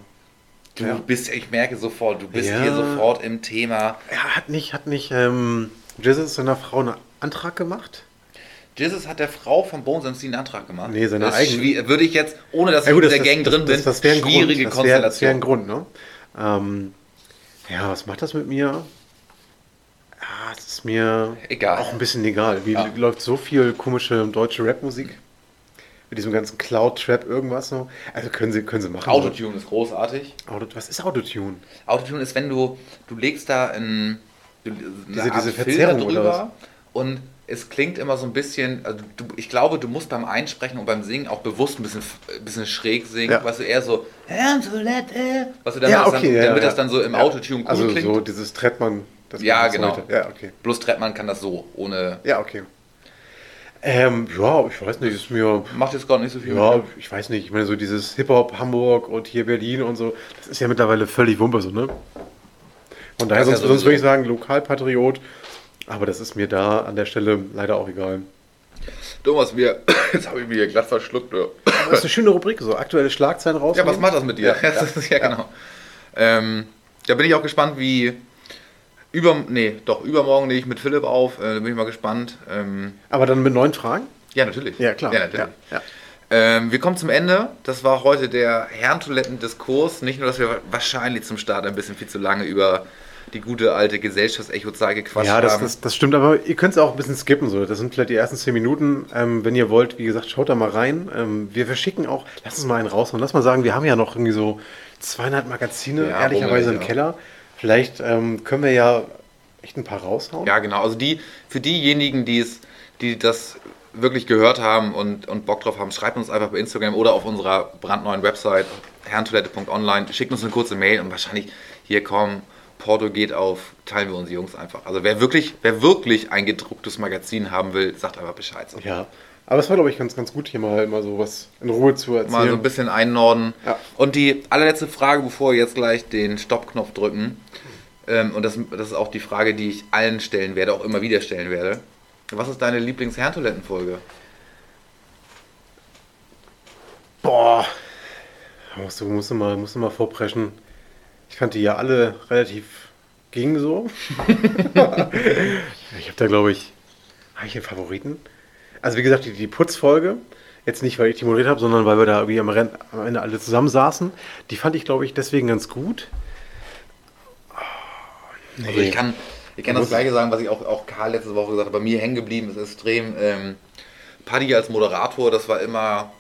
Du Ja. bist, ich merke sofort, du bist Ja. hier sofort im Thema. Ja, hat nicht, hat nicht ähm, Jizzes seiner Frau einen Antrag gemacht? Jesus hat der Frau von Bones MC einen Antrag gemacht. Nee, seine eigene. Würde ich jetzt, ohne dass Ja, ich gut, in das, der Gang das, drin bin, das, das wäre ein schwierige Grund. Das wäre wär ein Grund, ne? Ähm, ja, was macht das mit mir? Ja, es ist mir Egal. auch ein bisschen egal. Wie Ja. läuft so viel komische deutsche Rapmusik? Mit diesem ganzen Cloud-Trap irgendwas so. Also können sie, können sie machen. Autotune ist großartig. Auto, was ist Autotune? Autotune ist, wenn du, du legst da ein, du, eine Diese- Art diese Filter Verzerrung oder drüber und es klingt immer so ein bisschen, also du, ich glaube, du musst beim Einsprechen und beim Singen auch bewusst ein bisschen, ein bisschen schräg singen, Ja. weißt du, eher so, was du damit, Ja, das okay, dann, ja, damit ja. das dann so im. Autotune cool Also klingt. so dieses Trettmann. Das Ja, genau. heute- Ja, okay. Bloß Trettmann kann das so, ohne, Ja, okay. Ähm, ja, ich weiß nicht, ist mir. macht jetzt gerade nicht so viel Ja, mit. ich weiß nicht. Ich meine, so dieses Hip-Hop Hamburg und hier Berlin und so, das ist ja mittlerweile völlig Wumpe so, ne? Von daher, ist ja sonst, sonst würde ich sagen, Lokalpatriot. Aber das ist mir da an der Stelle leider auch egal. Thomas, wir, [coughs] jetzt habe ich mich hier glatt verschluckt. Ja, Das ist eine schöne Rubrik, so aktuelle Schlagzeilen raus. ja was macht das mit dir? Ja, [laughs] das ist, ja, genau. Ähm, da bin ich auch gespannt, wie über, nee, doch, übermorgen nehme ich mit Philipp auf. Äh, da bin ich mal gespannt. Ähm, Aber dann mit neuen Fragen? ja, natürlich. Ja, klar. Ja, natürlich. Ja, ja. Ähm, wir kommen zum Ende. Das war heute der Herrentoiletten-Diskurs. Nicht nur, dass wir wahrscheinlich zum Start ein bisschen viel zu lange über die gute alte Gesellschaftsecho-Zahl gequatscht Ja, das, haben. das, das stimmt, aber ihr könnt es auch ein bisschen skippen. So. Das sind vielleicht die ersten zehn Minuten. Ähm, wenn ihr wollt, wie gesagt, schaut da mal rein. Ähm, wir verschicken auch, lass uns mal einen raushauen. Lass mal sagen, wir haben ja noch irgendwie so zweieinhalb Magazine, Ja, ehrlicherweise im ja. Keller. Vielleicht ähm, können wir ja echt ein paar raushauen. Ja, genau. Also die, für diejenigen, die es, die das wirklich gehört haben und, und Bock drauf haben, schreibt uns einfach bei Instagram oder auf unserer brandneuen Website herrentoilette.online, schickt uns eine kurze Mail und wahrscheinlich hier kommen, Porto geht auf, teilen wir unsere Jungs einfach. Also wer wirklich, wer wirklich ein gedrucktes Magazin haben will, sagt einfach Bescheid. So. Ja. Aber es war, glaube ich, ganz, ganz gut, hier mal, mal so was in Ruhe zu erzählen. Mal so ein bisschen einnorden. Ja. Und die allerletzte Frage, bevor wir jetzt gleich den Stoppknopf drücken, ähm, und das, das ist auch die Frage, die ich allen stellen werde, auch immer wieder stellen werde. Was ist deine Lieblings-Herrentoilettenfolge? Boah, musst du, musst, du mal, musst du mal vorpreschen. Ich fand die ja alle relativ ging so. [laughs] [laughs] ich habe da, glaube ich, habe ich einen Favoriten? Also wie gesagt, die, die Putzfolge, jetzt nicht, weil ich die moderiert habe, sondern weil wir da irgendwie am, Renn, am Ende alle zusammen saßen, die fand ich, glaube ich, deswegen ganz gut. Also ich kann, ich kann das gleiche sagen, was ich auch, auch Karl letzte Woche gesagt habe. Bei mir hängen geblieben ist extrem. Ähm, Paddy als Moderator, das war immer,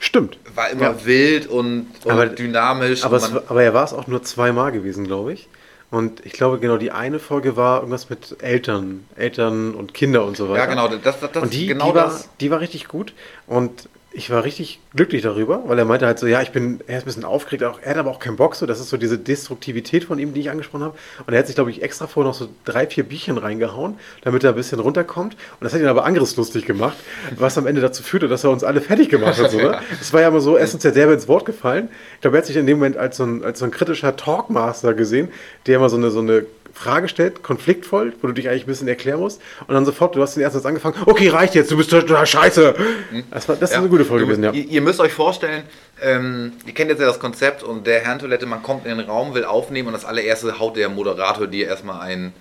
Stimmt. war immer Ja. wild und, und Aber- dynamisch. Aber, und es, aber er war es auch nur zweimal gewesen, glaube ich. Und ich glaube, genau die eine Folge war irgendwas mit Eltern, Eltern und Kinder und so weiter. ja, genau, das, das, das und die, genau die, war, das. die war richtig gut. Und ich war richtig glücklich darüber, weil er meinte halt so, ja, ich bin, er ist ein bisschen aufgeregt, auch, er hat aber auch keinen Bock so, das ist so diese Destruktivität von ihm, die ich angesprochen habe. Und er hat sich, glaube ich, extra vorher noch so drei, vier Bierchen reingehauen, damit er ein bisschen runterkommt. Und das hat ihn aber angriffslustig gemacht, was am Ende dazu führte, dass er uns alle fertig gemacht hat. So, ne? [laughs] Es war ja immer so, er ist uns ja selber ins Wort gefallen. Ich glaube, er hat sich in dem Moment als so ein, als so ein kritischer Talkmaster gesehen, der immer so eine, so eine Frage stellt, konfliktvoll, wo du dich eigentlich ein bisschen erklären musst. Und dann sofort, du hast den ersten Satz angefangen, okay, reicht jetzt, du bist total scheiße. Das, war, das ist Ja. eine gute Folge gewesen, ja. Ihr, müsst euch vorstellen, ähm, ihr kennt jetzt ja das Konzept und der Herrentoilette, man kommt in den Raum, will aufnehmen und das allererste haut der Moderator dir erstmal ein,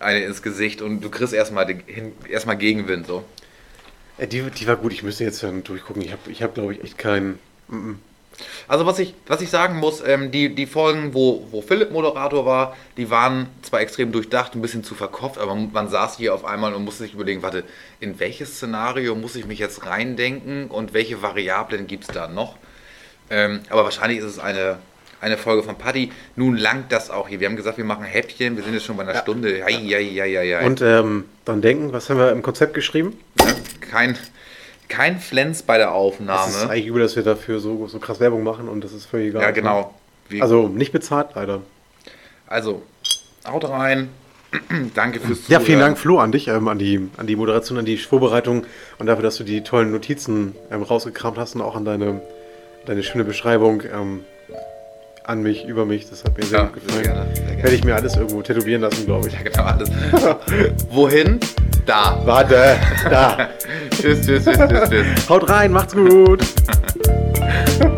eine ins Gesicht und du kriegst erstmal den- erstmal Gegenwind. So. Äh, Die, die war gut, ich müsste jetzt dann durchgucken. Ich habe, ich hab, glaube ich, echt keinen. Also was ich, was ich sagen muss, ähm, die, die Folgen, wo, wo Philipp Moderator war, die waren zwar extrem durchdacht, ein bisschen zu verkopft, aber man, man saß hier auf einmal und musste sich überlegen, warte, in welches Szenario muss ich mich jetzt reindenken und welche Variablen gibt es da noch? Ähm, aber wahrscheinlich ist es eine, eine Folge von Paddy. Nun langt das auch hier. Wir haben gesagt, wir machen Häppchen, wir sind jetzt schon bei einer Stunde. Ja, ja, ja, ja, ja. Und ähm, dann denken, was haben wir im Konzept geschrieben? kein, kein Flens bei der Es ist Aufnahme. eigentlich übel, dass wir dafür so, so krass Werbung machen und das ist völlig egal. Ja, genau. Wir, Also nicht bezahlt, leider. Also, haut rein. [clears throat] Danke fürs Ja, Zuhören. vielen Dank, Flo, an dich, ähm, an, die, an die Moderation, an die Vorbereitung und dafür, dass du die tollen Notizen ähm, rausgekramt hast und auch an deine, deine schöne Beschreibung ähm, an mich, über mich. Das hat mir sehr Ja, gut sehr gefallen. gerne, sehr gerne. Werde ich mir alles irgendwo tätowieren lassen, glaube ich. Ja, genau, alles. [laughs] Wohin? Da. Warte, da. [laughs] tschüss, tschüss, tschüss, tschüss, tschüss. Haut rein, macht's gut. [laughs]